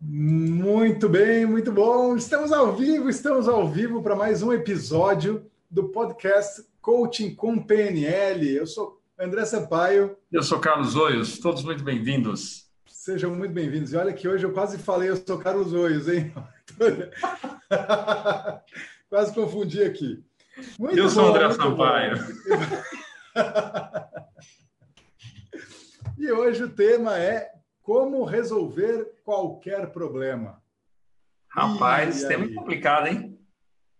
Muito bem, muito bom. Estamos ao vivo, estamos ao vivo para mais um episódio do podcast Coaching com PNL. Eu sou André Sampaio. Eu sou Carlos Oios, todos muito bem-vindos. Sejam muito bem-vindos. E olha que hoje eu quase falei, eu sou Carlos Oios, hein? quase confundi aqui. Muito eu bom, sou André Sampaio. e hoje o tema é como resolver qualquer problema. Rapaz, esse tema é complicado, hein?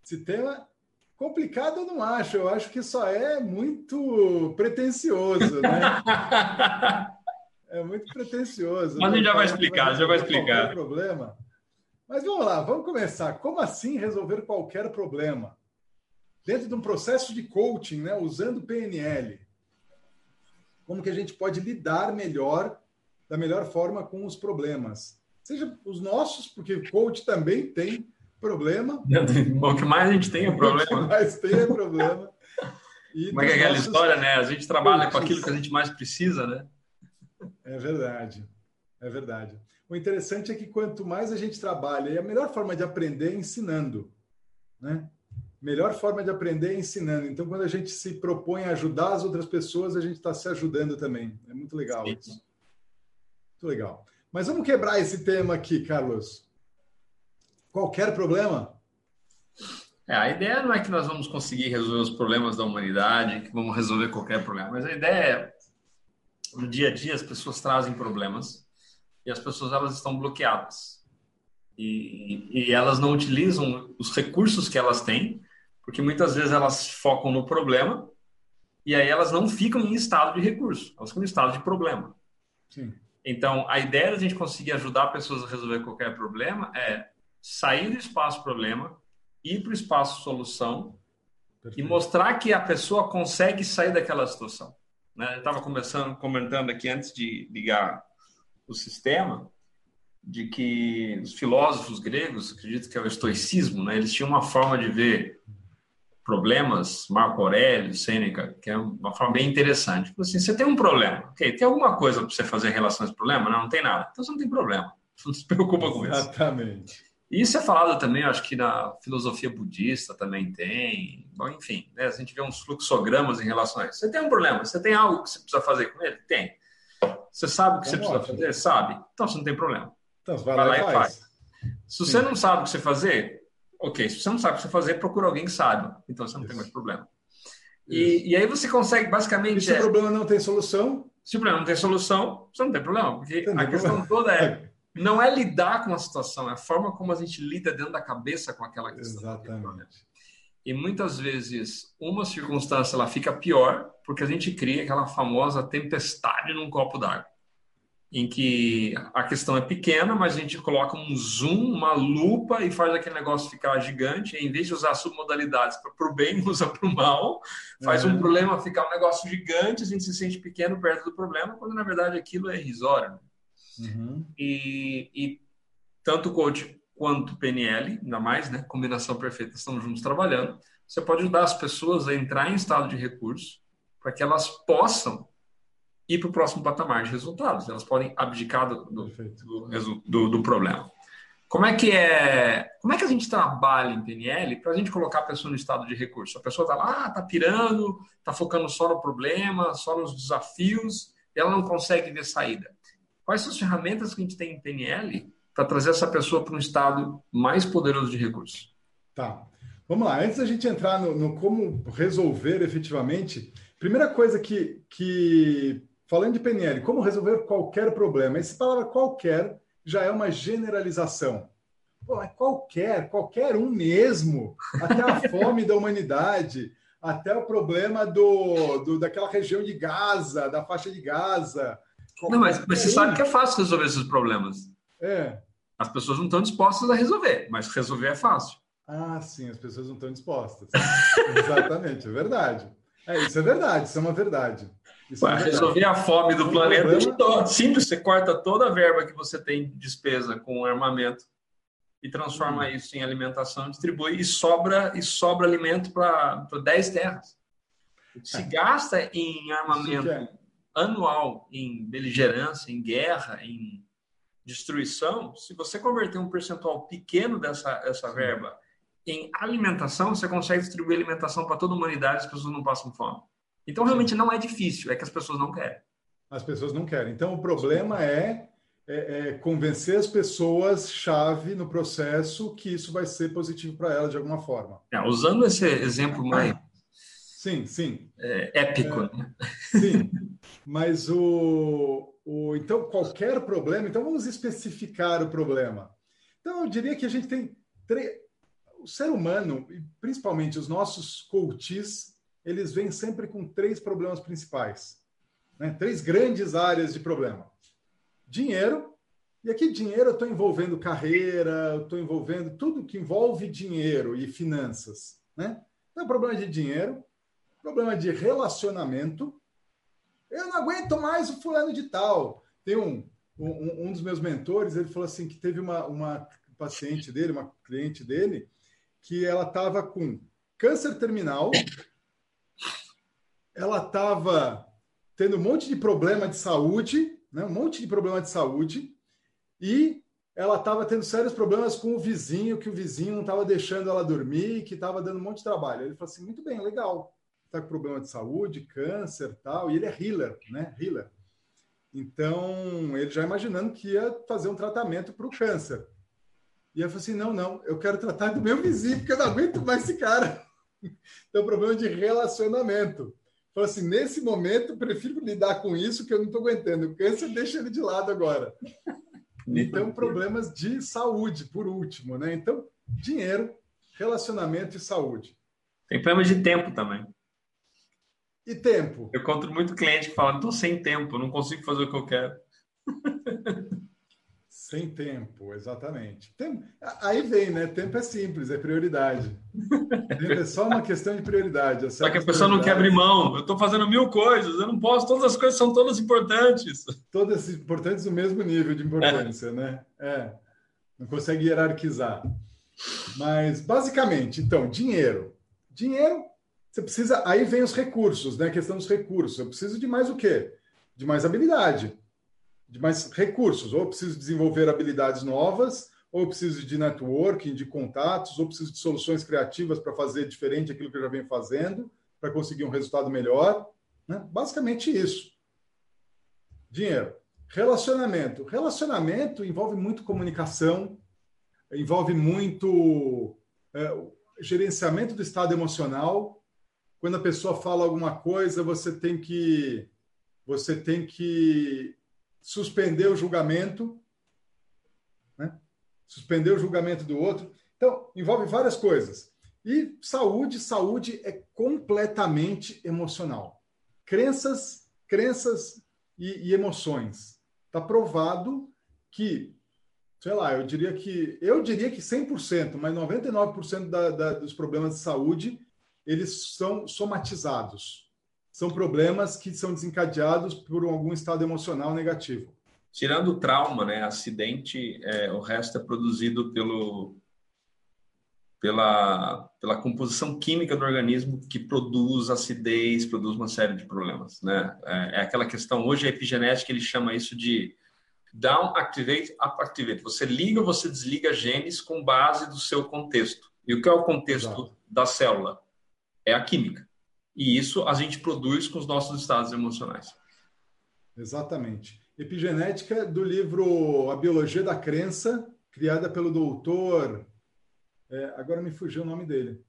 Esse tema complicado eu não acho. Eu acho que só é muito pretencioso, né? é muito pretencioso. Mas a gente já vai explicar, já vai explicar. Problema. Mas vamos lá, vamos começar. Como assim resolver qualquer problema? Dentro de um processo de coaching, né, usando PNL. Como que a gente pode lidar melhor da melhor forma com os problemas. Seja os nossos, porque o coach também tem problema. O que mais a gente tem é problema. O que mais tem é problema. E Como é que é aquela nossos... história, né? A gente trabalha coaches. com aquilo que a gente mais precisa, né? É verdade. É verdade. O interessante é que quanto mais a gente trabalha, e a melhor forma de aprender é ensinando, né? Melhor forma de aprender é ensinando. Então, quando a gente se propõe a ajudar as outras pessoas, a gente está se ajudando também. É muito legal Sim. isso. Muito legal. Mas vamos quebrar esse tema aqui, Carlos. Qualquer problema? É, a ideia não é que nós vamos conseguir resolver os problemas da humanidade, que vamos resolver qualquer problema, mas a ideia é, no dia a dia, as pessoas trazem problemas e as pessoas elas estão bloqueadas. E, e elas não utilizam os recursos que elas têm, porque muitas vezes elas focam no problema e aí elas não ficam em estado de recurso, elas ficam em estado de problema. Sim. Então, a ideia da gente conseguir ajudar pessoas a resolver qualquer problema é sair do espaço problema, ir para o espaço solução Perfeito. e mostrar que a pessoa consegue sair daquela situação. Né? Eu estava começando, comentando aqui antes de ligar o sistema, de que os filósofos gregos, acredito que é o estoicismo, né? eles tinham uma forma de ver problemas, Marco Aurélio, Sêneca, que é uma forma bem interessante. Tipo assim, você tem um problema, ok? Tem alguma coisa para você fazer em relação a esse problema? Não, não tem nada. Então você não tem problema. Você não se preocupa com isso. Exatamente. Isso é falado também, acho que na filosofia budista também tem. Bom, enfim, né? a gente vê uns fluxogramas em relação a isso. Você tem um problema, você tem algo que você precisa fazer com ele? Tem. Você sabe o que é você ótimo. precisa fazer? Sabe. Então você não tem problema. Então vai, vai lá, e faz. faz. Se Sim. você não sabe o que você fazer, Ok, se você não sabe o que você fazer, procura alguém que sabe. Então você não Isso. tem mais problema. E, e, aí você consegue basicamente. E se é, o problema não tem solução? Se o problema não tem solução, você não tem problema. Porque tem a questão problema. toda é. Não é lidar com a situação, é a forma como a gente lida dentro da cabeça com aquela questão. Exatamente. E muitas vezes uma circunstância ela fica pior porque a gente cria aquela famosa tempestade num copo d'água em que a questão é pequena, mas a gente coloca um zoom, uma lupa e faz aquele negócio ficar gigante. Em vez de usar submodalidades para o bem, usa para o mal, faz um problema ficar um negócio gigante, a gente se sente pequeno perto do problema, quando na verdade aquilo é irrisório. Né? Uhum. E, e, tanto o coach quanto o PNL, ainda mais, né? Combinação perfeita, estamos juntos trabalhando. Você pode ajudar as pessoas a entrar em estado de recurso para que elas possam ir para o próximo patamar de resultados. Elas podem abdicar do, do, do, do, problema. Como é que é? Como é que a gente trabalha em PNL para a gente colocar a pessoa no estado de recurso? A pessoa está lá, está pirando, está focando só no problema, só nos desafios, e ela não consegue ver saída. Quais são as ferramentas que a gente tem em PNL para trazer essa pessoa para um estado mais poderoso de recurso? Tá. Vamos lá. Antes da gente entrar no, no como resolver efetivamente, primeira coisa que, que Falando de PNL, como resolver qualquer problema? Essa palavra qualquer já é uma generalização. Pô, é qualquer, qualquer um mesmo, até a fome da humanidade, até o problema do, do, daquela região de Gaza, da faixa de Gaza. Não, mas, mas você sabe que é fácil resolver esses problemas. É. As pessoas não estão dispostas a resolver, mas resolver é fácil. Ah, sim, as pessoas não estão dispostas. Exatamente, é verdade. É, isso é verdade, isso é uma verdade. Para resolver a fome do planeta, simples, você corta toda a verba que você tem de despesa com armamento e transforma hum. isso em alimentação, distribui e sobra e sobra alimento para 10 terras. Se é. gasta em armamento é. anual, em beligerância, em guerra, em, destruição, se você converter um percentual pequeno dessa essa verba em alimentação, você consegue distribuir alimentação para toda a humanidade, as pessoas não passam fome. Então, realmente não é difícil, é que as pessoas não querem. As pessoas não querem. Então, o problema é, é, é convencer as pessoas chave no processo que isso vai ser positivo para elas de alguma forma. É, usando esse exemplo mais sim, sim. É, épico, é, né? Sim, mas o, o então qualquer problema. Então vamos especificar o problema. Então eu diria que a gente tem três o ser humano, e principalmente os nossos coaches, eles vêm sempre com três problemas principais. Né? Três grandes áreas de problema. Dinheiro, e aqui dinheiro eu estou envolvendo carreira, eu estou envolvendo tudo que envolve dinheiro e finanças. Né? Então, problema de dinheiro, problema de relacionamento. Eu não aguento mais o fulano de tal. Tem um, um, um dos meus mentores, ele falou assim que teve uma, uma paciente dele, uma cliente dele, que ela estava com câncer terminal, ela estava tendo um monte de problema de saúde, né? um monte de problema de saúde, e ela estava tendo sérios problemas com o vizinho, que o vizinho não estava deixando ela dormir, que estava dando um monte de trabalho. Ele falou assim: muito bem, legal, está com problema de saúde, câncer tal, e ele é healer, né? Healer. Então, ele já imaginando que ia fazer um tratamento para o câncer. E eu falei assim: não, não, eu quero tratar do meu vizinho, porque eu não aguento mais esse cara. Então, problema de relacionamento. Falei assim: nesse momento, prefiro lidar com isso, que eu não estou aguentando. O câncer deixa ele de lado agora. Então, problemas de saúde, por último, né? Então, dinheiro, relacionamento e saúde. Tem problema de tempo também. E tempo? Eu encontro muito cliente que fala: estou sem tempo, não consigo fazer o que eu quero. Sem tempo, exatamente. Tem, aí vem, né? Tempo é simples, é prioridade. Tempo é só uma questão de prioridade. Só que a pessoa não quer abrir mão. Eu estou fazendo mil coisas, eu não posso, todas as coisas são todas importantes. Todas importantes no mesmo nível de importância, é. né? É. Não consegue hierarquizar. Mas, basicamente, então, dinheiro. Dinheiro, você precisa. Aí vem os recursos, né? A questão dos recursos. Eu preciso de mais o quê? De mais habilidade de mais recursos. Ou preciso desenvolver habilidades novas, ou preciso de networking, de contatos, ou preciso de soluções criativas para fazer diferente aquilo que eu já venho fazendo, para conseguir um resultado melhor. Né? Basicamente isso. Dinheiro. Relacionamento. Relacionamento envolve muito comunicação, envolve muito é, gerenciamento do estado emocional. Quando a pessoa fala alguma coisa, você tem que você tem que suspender o julgamento, né? suspender o julgamento do outro. Então, envolve várias coisas. E saúde, saúde é completamente emocional. Crenças, crenças e, e emoções. Está provado que, sei lá, eu diria que eu diria que 100%, mas 99% da, da, dos problemas de saúde eles são somatizados são problemas que são desencadeados por algum estado emocional negativo. Tirando o trauma, né, acidente, é, o resto é produzido pelo, pela, pela composição química do organismo que produz acidez, produz uma série de problemas. Né? É, é aquela questão, hoje a epigenética ele chama isso de down activate, up activate. Você liga, você desliga genes com base do seu contexto. E o que é o contexto Exato. da célula? É a química. E isso a gente produz com os nossos estados emocionais. Exatamente. Epigenética do livro A Biologia da Crença, criada pelo doutor. É, agora me fugiu o nome dele.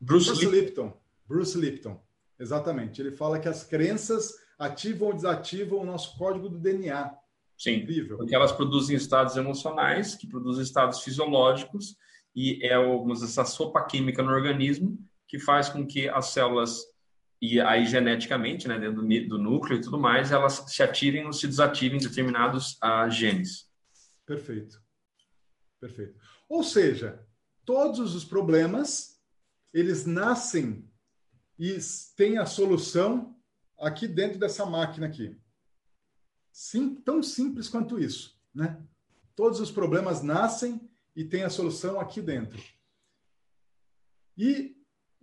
Bruce, Bruce Lipton. Lipton. Bruce Lipton. Exatamente. Ele fala que as crenças ativam ou desativam o nosso código do DNA. Sim, Incrível. porque elas produzem estados emocionais, que produzem estados fisiológicos, e é essa sopa química no organismo que faz com que as células, e aí geneticamente, né, dentro do, núcleo e tudo mais, elas se ativem ou se desativem determinados uh, genes. Perfeito. Perfeito. Ou seja, todos os problemas, eles nascem e têm a solução aqui dentro dessa máquina aqui. Sim, tão simples quanto isso, né? Todos os problemas nascem e têm a solução aqui dentro. E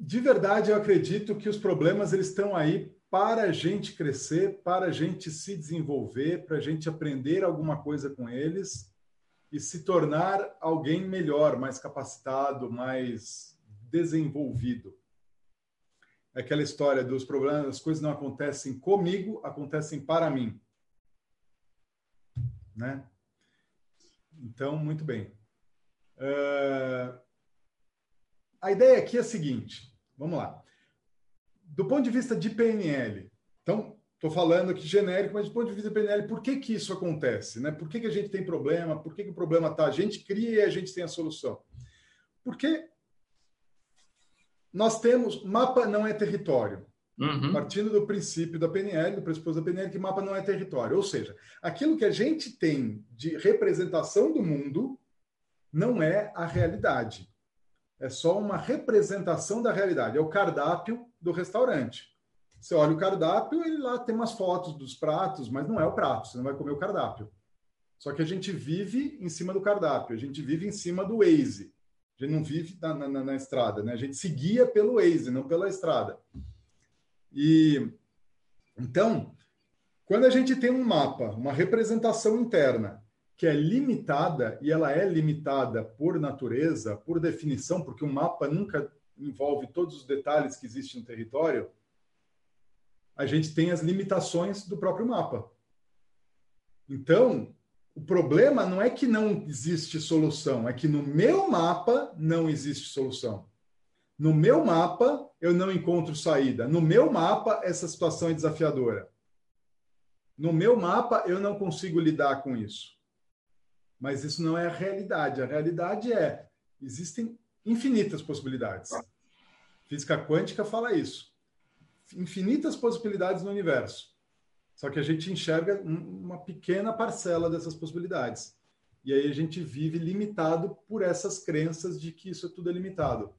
de verdade, eu acredito que os problemas eles estão aí para a gente crescer, para a gente se desenvolver, para a gente aprender alguma coisa com eles e se tornar alguém melhor, mais capacitado, mais desenvolvido. É aquela história dos problemas, as coisas não acontecem comigo, acontecem para mim. Né? Então, muito bem. Uh, a ideia aqui é a seguinte: vamos lá. Do ponto de vista de PNL, então, estou falando aqui genérico, mas do ponto de vista de PNL, por que, que isso acontece? Né? Por que, que a gente tem problema? Por que, que o problema está? A gente cria e a gente tem a solução. Porque nós temos. Mapa não é território. Uhum. Partindo do princípio da PNL, do pressuposto da PNL, que mapa não é território. Ou seja, aquilo que a gente tem de representação do mundo não é a realidade. É só uma representação da realidade. É o cardápio do restaurante. Você olha o cardápio, ele lá tem umas fotos dos pratos, mas não é o prato, você não vai comer o cardápio. Só que a gente vive em cima do cardápio, a gente vive em cima do Waze. A gente não vive na, na, na estrada, né? A gente se guia pelo Waze, não pela estrada. E então, quando a gente tem um mapa, uma representação interna que é limitada e ela é limitada por natureza, por definição, porque o mapa nunca envolve todos os detalhes que existem no território, a gente tem as limitações do próprio mapa. Então, o problema não é que não existe solução, é que no meu mapa não existe solução. No meu mapa, eu não encontro saída. No meu mapa, essa situação é desafiadora. No meu mapa, eu não consigo lidar com isso. Mas isso não é a realidade. A realidade é: existem infinitas possibilidades. Física quântica fala isso. Infinitas possibilidades no universo. Só que a gente enxerga uma pequena parcela dessas possibilidades. E aí a gente vive limitado por essas crenças de que isso é tudo é limitado.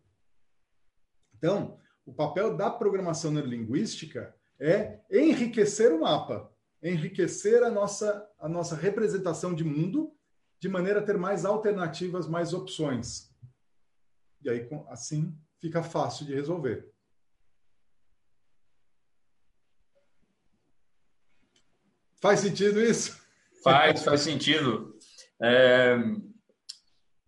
Então, o papel da programação neurolinguística é enriquecer o mapa, enriquecer a nossa, a nossa representação de mundo, de maneira a ter mais alternativas, mais opções. E aí, assim, fica fácil de resolver. Faz sentido isso? Faz, faz sentido. É,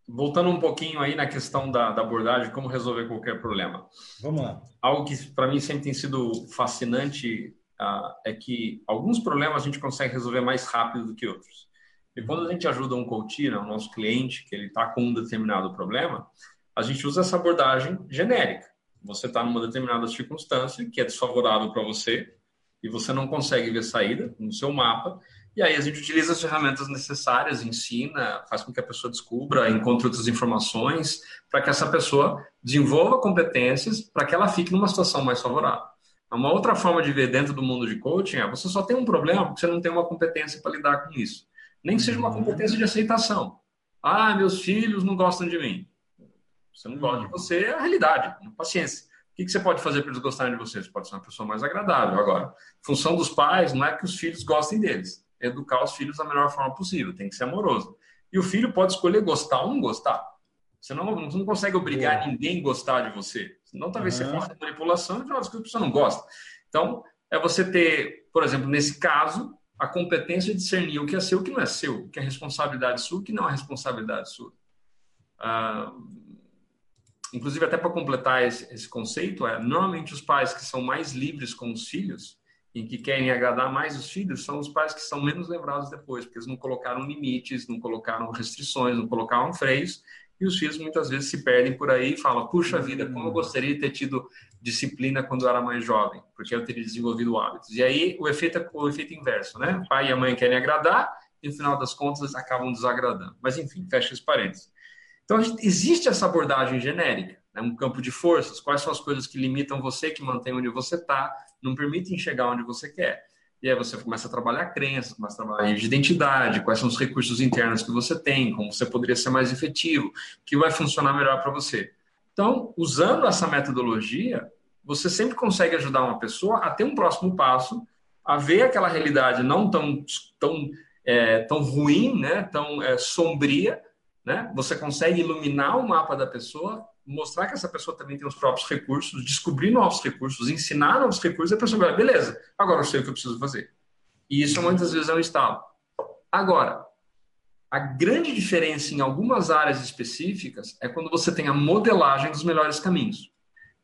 voltando um pouquinho aí na questão da, da, abordagem, como resolver qualquer problema. Vamos lá. Algo que para mim sempre tem sido fascinante uh, é que alguns problemas a gente consegue resolver mais rápido do que outros. E quando a gente ajuda um coach, né, o nosso cliente, que ele está com um determinado problema, a gente usa essa abordagem genérica. Você está numa determinada circunstância que é desfavorável para você e você não consegue ver saída no seu mapa, e aí a gente utiliza as ferramentas necessárias, ensina, faz com que a pessoa descubra, encontre outras informações, para que essa pessoa desenvolva competências para que ela fique numa situação mais favorável. Uma outra forma de ver dentro do mundo de coaching é você só tem um problema porque você não tem uma competência para lidar com isso. Nem que seja uma competência de aceitação. Ah, meus filhos não gostam de mim. Você não gosta de você, é a realidade, paciência. O que você pode fazer para eles gostarem de você? Você pode ser uma pessoa mais agradável. Agora, função dos pais não é que os filhos gostem deles educar os filhos da melhor forma possível, tem que ser amoroso. E o filho pode escolher gostar ou não gostar. Você não, você não consegue obrigar ninguém a gostar de você. Senão, talvez uhum. você faça manipulação e as coisas que a pessoa não gosta. Então, é você ter, por exemplo, nesse caso, a competência de discernir o que é seu e o que não é seu, o que é responsabilidade sua e o que não é responsabilidade sua. Ah, inclusive, até para completar esse, esse, conceito, é normalmente os pais que são mais livres com os filhos, em que querem agradar mais os filhos são os pais que são menos lembrados depois, porque eles não colocaram limites, não colocaram restrições, não colocaram freios, e os filhos muitas vezes se perdem por aí e falam: puxa vida, como eu gostaria de ter tido disciplina quando eu era mais jovem, porque eu teria desenvolvido hábitos. E aí o efeito é o efeito inverso, né? O pai e a mãe querem agradar e no final das contas acabam desagradando. Mas enfim, fecha esse parênteses. Então existe essa abordagem genérica, né? um campo de forças. Quais são as coisas que limitam você, que mantêm onde você está, não permitem chegar onde você quer. E aí você começa a trabalhar crenças, começa a trabalhar de identidade, quais são os recursos internos que você tem, como você poderia ser mais efetivo, que vai funcionar melhor para você. Então, usando essa metodologia, você sempre consegue ajudar uma pessoa a ter um próximo passo, a ver aquela realidade não tão, tão, é, tão ruim, né, tão é, sombria, né? Você consegue iluminar o mapa da pessoa, mostrar que essa pessoa também tem os próprios recursos, descobrir novos recursos, ensinar novos recursos, e a pessoa vai, beleza, agora eu sei o que eu preciso fazer. E isso muitas vezes é um estalo. Agora, a grande diferença em algumas áreas específicas é quando você tem a modelagem dos melhores caminhos.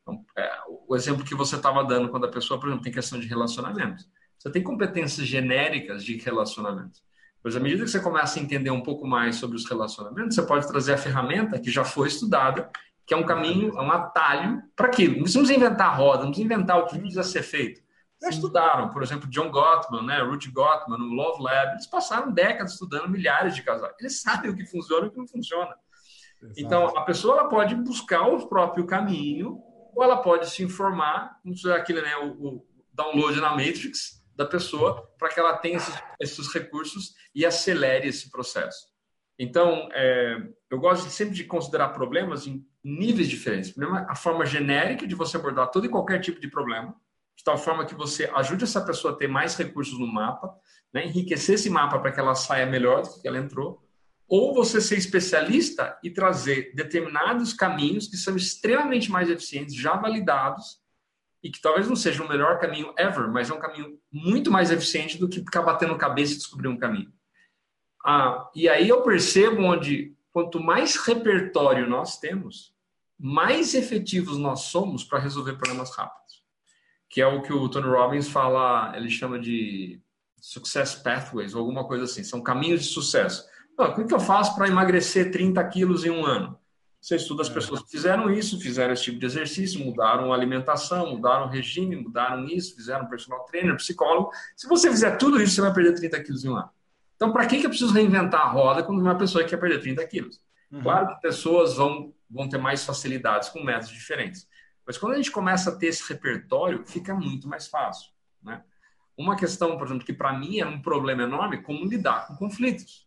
Então, é, o exemplo que você estava dando quando a pessoa, por exemplo, tem questão de relacionamento. Você tem competências genéricas de relacionamento. Pois à medida que você começa a entender um pouco mais sobre os relacionamentos, você pode trazer a ferramenta que já foi estudada, que é um caminho, é um atalho para aquilo. Não precisamos inventar a roda, não precisamos inventar o que precisa ser feito. Já estudaram, por exemplo, John Gottman, né, Ruth Gottman, no Love Lab, eles passaram décadas estudando milhares de casais. Eles sabem o que funciona e o que não funciona. Exato. Então, a pessoa ela pode buscar o próprio caminho, ou ela pode se informar, não sei aquele, né, o, o download na Matrix da pessoa, para que ela tenha esses, esses, recursos e acelere esse processo. Então, é, eu gosto sempre de considerar problemas em níveis diferentes. Primeiro, a forma genérica de você abordar todo e qualquer tipo de problema, de tal forma que você ajude essa pessoa a ter mais recursos no mapa, né? enriquecer esse mapa para que ela saia melhor do que ela entrou, ou você ser especialista e trazer determinados caminhos que são extremamente mais eficientes, já validados, e que talvez não seja o melhor caminho ever, mas é um caminho muito mais eficiente do que ficar batendo cabeça e descobrir um caminho. Ah, e aí eu percebo onde, quanto mais repertório nós temos, mais efetivos nós somos para resolver problemas rápidos que é o que o Tony Robbins fala, ele chama de success pathways, ou alguma coisa assim, são caminhos de sucesso. o que eu faço para emagrecer 30 quilos em um ano? Você estuda as é. pessoas que fizeram isso, fizeram esse tipo de exercício, mudaram a alimentação, mudaram o regime, mudaram isso, fizeram personal trainer, psicólogo. Se você fizer tudo isso, você vai perder 30 quilos em um ano. Então, para que, que eu preciso reinventar a roda quando uma pessoa quer perder 30 quilos? Uhum. Claro que pessoas vão, vão ter mais facilidades com métodos diferentes. Mas quando a gente começa a ter esse repertório, fica muito mais fácil. Né? Uma questão, por exemplo, que para mim era um problema enorme, como lidar com conflitos.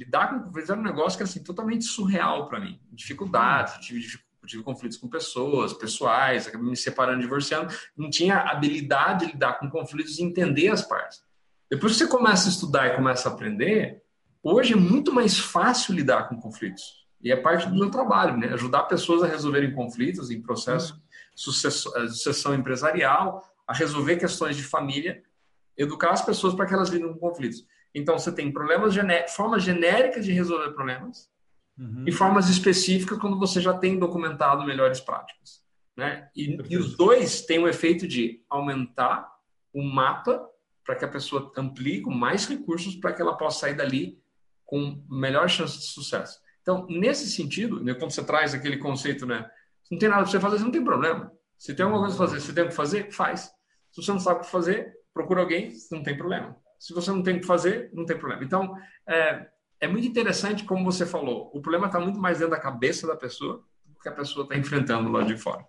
Lidar com conflitos era um negócio que era assim, totalmente surreal para mim. Dificuldades, tive, tive conflitos com pessoas, pessoais, acabei me separando, divorciando. Não tinha habilidade de lidar com conflitos e entender as partes. Depois que você começa a estudar e começa a aprender, hoje é muito mais fácil lidar com conflitos. E é parte do meu trabalho, né? Ajudar pessoas a resolverem conflitos em processo eh, sucessão empresarial, a resolver questões de família, educar as pessoas para que elas lidem com conflitos. Então, você tem problemas formas genéricas de resolver problemas uhum. e formas específicas quando você já tem documentado melhores práticas. Né? E, e os dois têm o efeito de aumentar o mapa para que a pessoa amplie com mais recursos para que ela possa sair dali com melhor chance de sucesso. Então, nesse sentido, né, quando você traz aquele conceito, né, não tem nada para você fazer, você não tem problema. Se tem alguma coisa para fazer, se tem o que fazer, faz. Se você não sabe o que fazer, procura alguém, não tem problema. Se você não tem o que fazer, não tem problema. Então, é, é muito interessante, como você falou, o problema está muito mais dentro da cabeça da pessoa do que a pessoa está enfrentando lá de fora.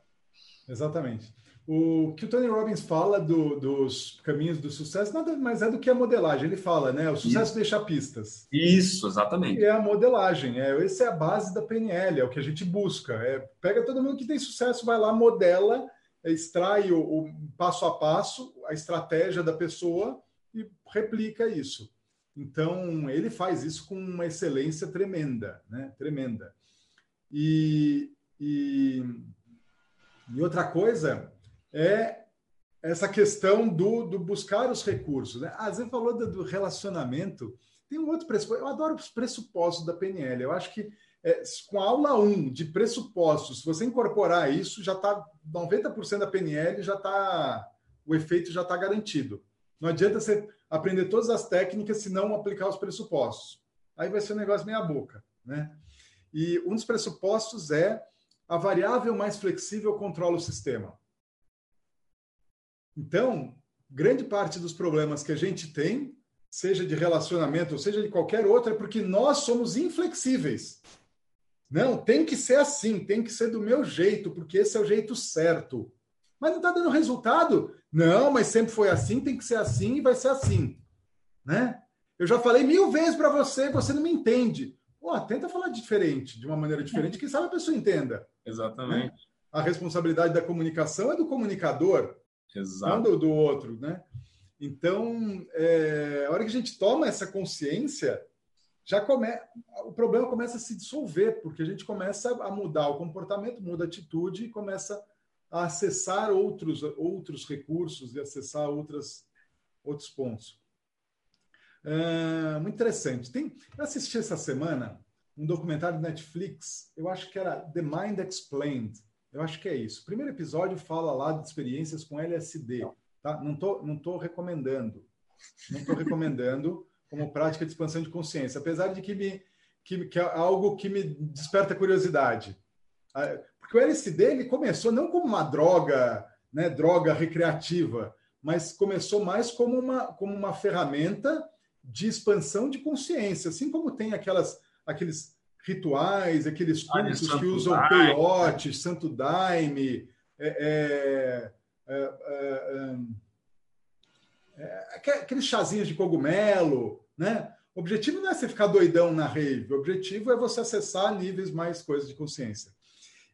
Exatamente. O que o Tony Robbins fala do, dos caminhos do sucesso nada mais é do que a modelagem. Ele fala, né? O sucesso Isso. deixa pistas. Isso, exatamente. É a modelagem. É, essa é a base da PNL, é o que a gente busca. É, pega todo mundo que tem sucesso, vai lá, modela, extrai o, o passo a passo, a estratégia da pessoa e replica isso. Então, ele faz isso com uma excelência tremenda, né? Tremenda. E, e, e outra coisa é essa questão do, do buscar os recursos. Né? Ah, você falou do, do, relacionamento. Tem um outro pressuposto. Eu adoro os pressupostos da PNL. Eu acho que é, com a aula 1 de pressupostos, se você incorporar isso, já está 90% da PNL já está. O efeito já está garantido. Não adianta você aprender todas as técnicas se não aplicar os pressupostos. Aí vai ser um negócio meia boca. Né? E um dos pressupostos é a variável mais flexível controla o sistema. Então, grande parte dos problemas que a gente tem, seja de relacionamento ou seja de qualquer outro, é porque nós somos inflexíveis. Não, tem que ser assim, tem que ser do meu jeito, porque esse é o jeito certo. Mas não está dando resultado? Não, mas sempre foi assim, tem que ser assim e vai ser assim. Né? Eu já falei mil vezes para você, você não me entende. Pô, tenta falar diferente, de uma maneira diferente, quem sabe a pessoa entenda. Exatamente. Né? A responsabilidade da comunicação é do comunicador. Exato. não do, do outro, né? Então, é, a hora que a gente toma essa consciência, já come... o problema começa a se dissolver, porque a gente começa a mudar o comportamento, muda a atitude e começa a acessar outros, outros recursos e acessar outras, outros pontos. Uh, muito interessante. Tem, eu assisti essa semana um documentário do Netflix, eu acho que era The Mind Explained. Eu acho que é isso. O primeiro episódio fala lá de experiências com LSD. Tá? Não estou não tô recomendando. Não estou recomendando como prática de expansão de consciência, apesar de que, me, que, que é algo que me desperta curiosidade. Ah, porque o LSD ele começou não como uma droga, né, droga recreativa, mas começou mais como uma, como uma ferramenta de expansão de consciência, assim como tem aquelas, aqueles rituais, aqueles cultos que usam daime. peiote, santo daime, é, é, é, é, aqueles chazinhos de cogumelo, né? O objetivo não é você ficar doidão na rave, o objetivo é você acessar níveis mais coisas de consciência.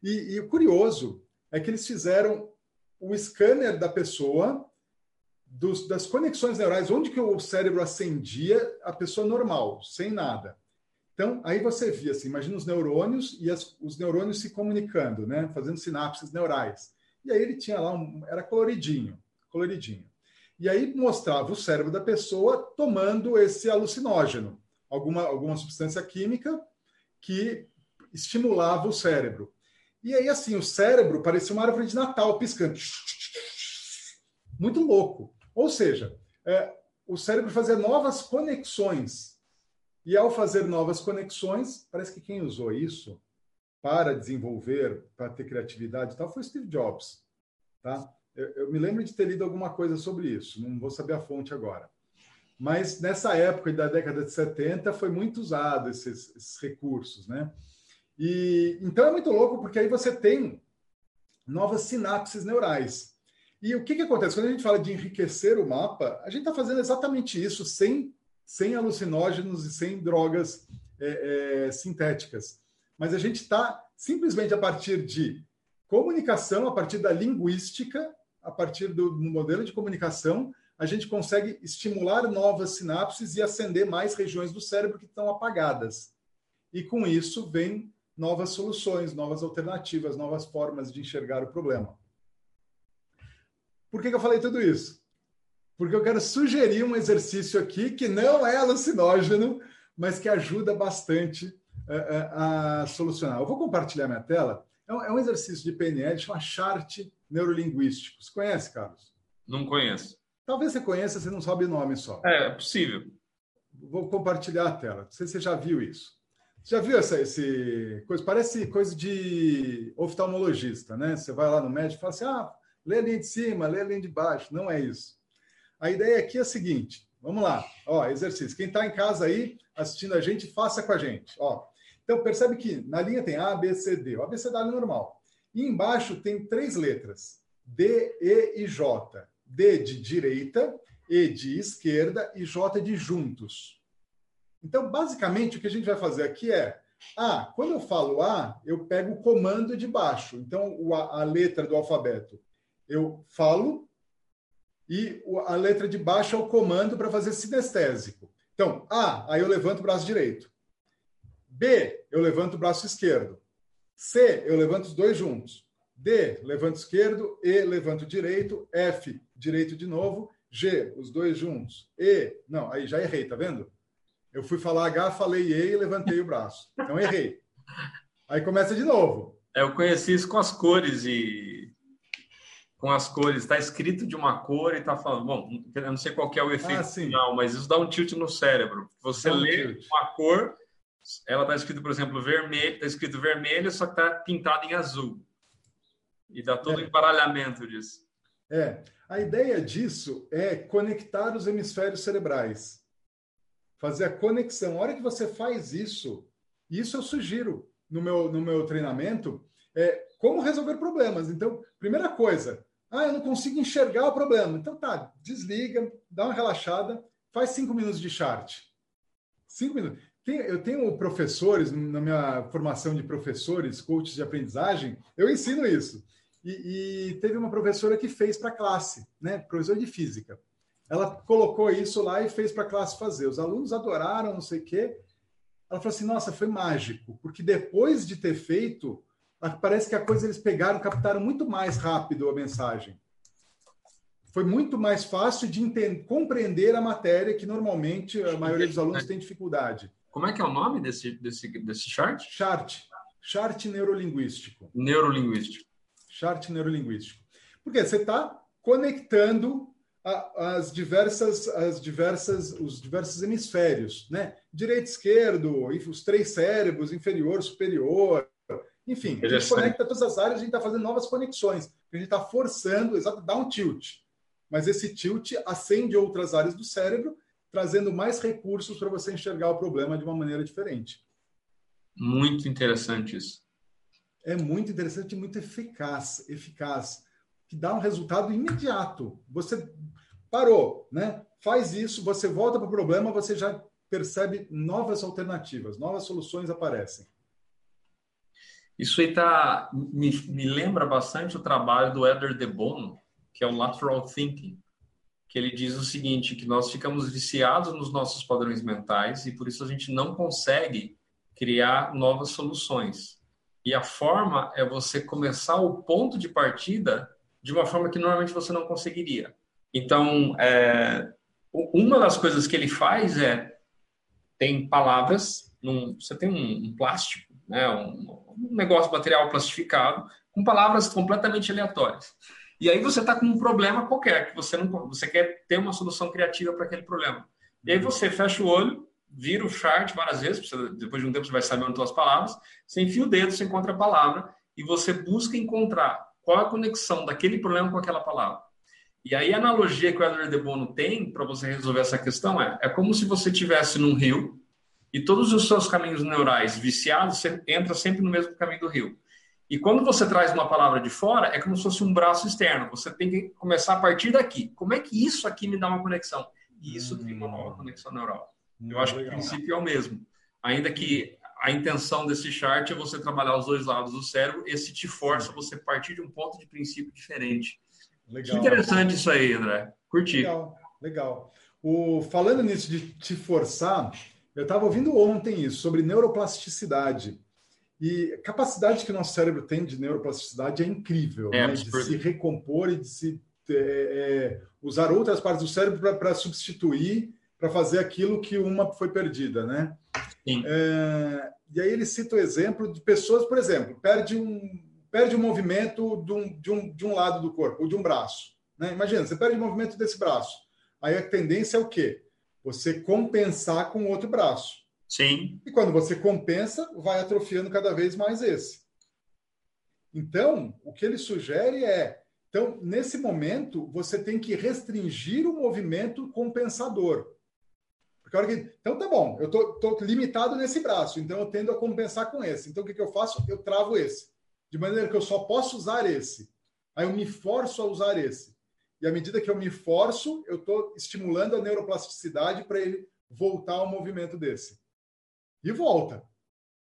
E, e o curioso é que eles fizeram o scanner da pessoa, dos, das conexões neurais, onde que o cérebro acendia a pessoa normal, sem nada. Então, aí você via, assim, imagina os neurônios e as, os neurônios se comunicando, né? Fazendo sinapses neurais. E aí ele tinha lá, um, era coloridinho, coloridinho. E aí mostrava o cérebro da pessoa tomando esse alucinógeno, alguma, alguma substância química que estimulava o cérebro. E aí, assim, o cérebro parecia uma árvore de Natal piscando. Muito louco. Ou seja, é, o cérebro fazia novas conexões e ao fazer novas conexões, parece que quem usou isso para desenvolver, para ter criatividade e tal, foi Steve Jobs. Tá? Eu, eu, me lembro de ter lido alguma coisa sobre isso, não vou saber a fonte agora. Mas nessa época da década de 70 foi muito usado esses, esses recursos, né? E então é muito louco porque aí você tem novas sinapses neurais. E o que, que acontece? Quando a gente fala de enriquecer o mapa, a gente está fazendo exatamente isso sem sem alucinógenos e sem drogas é, é, sintéticas. Mas a gente está simplesmente a partir de comunicação, a partir da linguística, a partir do modelo de comunicação, a gente consegue estimular novas sinapses e acender mais regiões do cérebro que estão apagadas. E com isso vem novas soluções, novas alternativas, novas formas de enxergar o problema. Por que, que eu falei tudo isso? porque eu quero sugerir um exercício aqui que não é alucinógeno, mas que ajuda bastante a, eh, eh, a solucionar. Eu vou compartilhar minha tela. É um, é um exercício de PNL, chama chart neurolinguístico. Você conhece, Carlos? Não conheço. Talvez você conheça, você não sabe o nome só. É, é possível. Vou compartilhar a tela. Não sei se você já viu isso. Já viu essa esse coisa? Parece coisa de oftalmologista, né? Você vai lá no médico e fala assim: ah, lê a linha de cima, lê a linha de baixo. Não é isso. A ideia aqui é a seguinte: vamos lá, ó, exercício. Quem está em casa aí assistindo a gente, faça com a gente. Ó. Então, percebe que na linha tem A, B, C, D. O abecedário normal. E embaixo tem três letras: D, E e J. D de direita, E de esquerda e J de juntos. Então, basicamente, o que a gente vai fazer aqui é A. Quando eu falo A, eu pego o comando de baixo. Então, a letra do alfabeto. Eu falo e a letra de baixo é o comando para fazer sinestésico. Então, A, aí eu levanto o braço direito. B, eu levanto o braço esquerdo. C, eu levanto os dois juntos. D, levanto esquerdo. E, levanto direito. F, direito de novo. G, os dois juntos. E, não, aí já errei, tá vendo? Eu fui falar H, falei E e levantei o braço. Então errei. Aí começa de novo. É, eu conheci isso com as cores e com as cores, está escrito de uma cor e está falando, bom, eu não sei qual é o efeito ah, final, mas isso dá um tilt no cérebro. Você dá lê um uma cor, ela está escrito, por exemplo, vermelho, está escrito vermelho, só que está pintado em azul. E dá todo o é. embaralhamento disso. É, a ideia disso é conectar os hemisférios cerebrais. Fazer a conexão. A hora que você faz isso, isso eu sugiro no meu, no meu treinamento, é como resolver problemas. Então, primeira coisa, ah, eu não consigo enxergar o problema. Então tá, desliga, dá uma relaxada, faz cinco minutos de chart. Cinco minutos. Tem, eu tenho professores, na minha formação de professores, coaches de aprendizagem, eu ensino isso. E, e teve uma professora que fez para a classe, né? Professor de física. Ela colocou isso lá e fez para a classe fazer. Os alunos adoraram, não sei o quê. ela falou assim: nossa, foi mágico, porque depois de ter feito, parece que a coisa eles pegaram, captaram muito mais rápido a mensagem. Foi muito mais fácil de entender, compreender a matéria que normalmente a maioria dos alunos tem dificuldade. Como é que é o nome desse, desse, desse chart? Chart. Chart neurolinguístico. Neurolinguístico. Chart neurolinguístico. Porque você está conectando as diversas, as diversas, os diversos hemisférios, né? Direito, esquerdo, os três cérebros, inferior, superior, enfim, a gente conecta todas as áreas, a gente está fazendo novas conexões, a gente está forçando, exato, dá um tilt. Mas esse tilt acende outras áreas do cérebro, trazendo mais recursos para você enxergar o problema de uma maneira diferente. Muito interessante isso. É muito interessante e muito eficaz, eficaz, que dá um resultado imediato. Você parou, né? Faz isso, você volta para o problema, você já percebe novas alternativas, novas soluções aparecem. Isso aí tá, me, me lembra bastante o trabalho do Eder de Bono, que é o Lateral Thinking, que ele diz o seguinte, que nós ficamos viciados nos nossos padrões mentais e por isso a gente não consegue criar novas soluções. E a forma é você começar o ponto de partida de uma forma que normalmente você não conseguiria. Então, é, uma das coisas que ele faz é tem palavras, num, você tem um, um plástico, né, um, um, negócio material plastificado com palavras completamente aleatórias. E aí você está com um problema qualquer que você não você quer ter uma solução criativa para aquele problema. E aí você fecha o olho, vira o chart várias vezes, você, depois de um tempo você vai saber onde estão as palavras, você enfia o dedo, você encontra a palavra e você busca encontrar qual a conexão daquele problema com aquela palavra. E aí a analogia que o Edward de Bono tem para você resolver essa questão é, é como se você tivesse num rio e todos os seus caminhos neurais viciados, você entra sempre no mesmo caminho do rio. E quando você traz uma palavra de fora, é como se fosse um braço externo. Você tem que começar a partir daqui. Como é que isso aqui me dá uma conexão? E isso cria uma nova conexão neural. Eu acho que o princípio é o mesmo. Ainda que a intenção desse chart é você trabalhar os dois lados do cérebro, esse te força você partir de um ponto de princípio diferente. Legal. Que interessante isso aí, André. Curti. Legal, legal. O, falando nisso de te forçar, eu estava ouvindo ontem isso, sobre neuroplasticidade. E a capacidade que o nosso cérebro tem de neuroplasticidade é incrível, é, né? de se recompor e de se é, é, usar outras partes do cérebro para substituir, para fazer aquilo que uma foi perdida, né? É, e aí ele cita o exemplo de pessoas, por exemplo, perde um, perde o movimento de um, de um, de um lado do corpo, ou de um braço. Né? Imagina, você perde o movimento desse braço. Aí a tendência é o quê? Você compensar com o outro braço. Sim. E quando você compensa, vai atrofiando cada vez mais esse. Então, o que ele sugere é: então, nesse momento, você tem que restringir o movimento compensador. Porque a hora que, então tá bom, eu tô, limitado nesse braço, então eu tendo a compensar com esse. Então o que, que eu faço? Eu travo esse de maneira que eu só posso usar esse. Aí eu me forço a usar esse. E à medida que eu me forço, eu estou estimulando a neuroplasticidade para ele voltar ao movimento desse. E volta.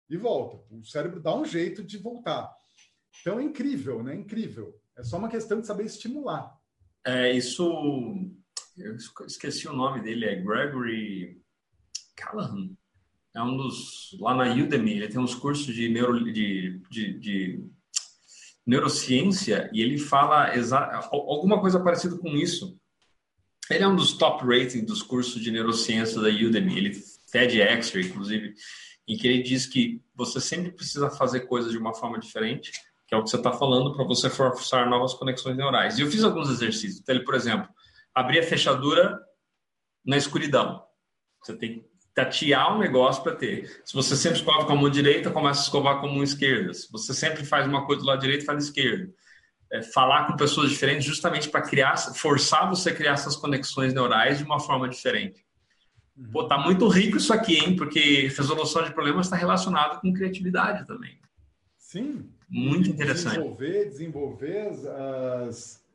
E volta. O cérebro dá um jeito de voltar. Então é incrível, né? Incrível. É só uma questão de saber estimular. É, isso. Eu esqueci o nome dele, é Gregory Callahan é um dos lá na Udemy, ele tem uns cursos de neuro de, de, de neurociência e ele fala alguma coisa parecida com isso. Ele é um dos top rating dos cursos de neurociência da Udemy, ele TEDx, inclusive, em que ele diz que você sempre precisa fazer coisas de uma forma diferente, que é o que você está falando, para você forçar novas conexões neurais. E eu fiz alguns exercícios. Então, ele, por exemplo, abrir a fechadura na escuridão. Você tem tatear um negócio para ter. Se você sempre escova com a mão direita, começa a escovar com a mão esquerda. Se você sempre faz uma coisa do lado direito, faz esquerdo. É, falar com pessoas diferentes justamente para criar, forçar você a criar essas conexões neurais de uma forma diferente. Uhum. Pô, tá muito rico isso aqui, hein? Porque resolução de problemas está relacionado com criatividade também. Sim. Muito interessante. Desenvolver, desenvolver as,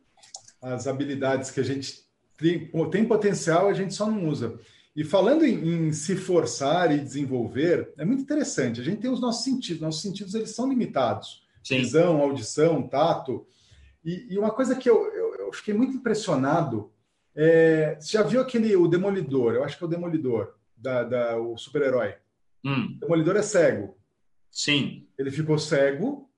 as habilidades que a gente tem, tem potencial, a gente só não usa. E falando em, em, se forçar e desenvolver, é muito interessante. A gente tem os nossos sentidos. Nossos sentidos eles são limitados. Sim. Visão, audição, tato. E, e uma coisa que eu, eu, eu, fiquei muito impressionado, é, você já viu aquele, o Demolidor? Eu acho que é o Demolidor, da, da o super-herói. Hum. O demolidor é cego. Sim. Ele ficou cego,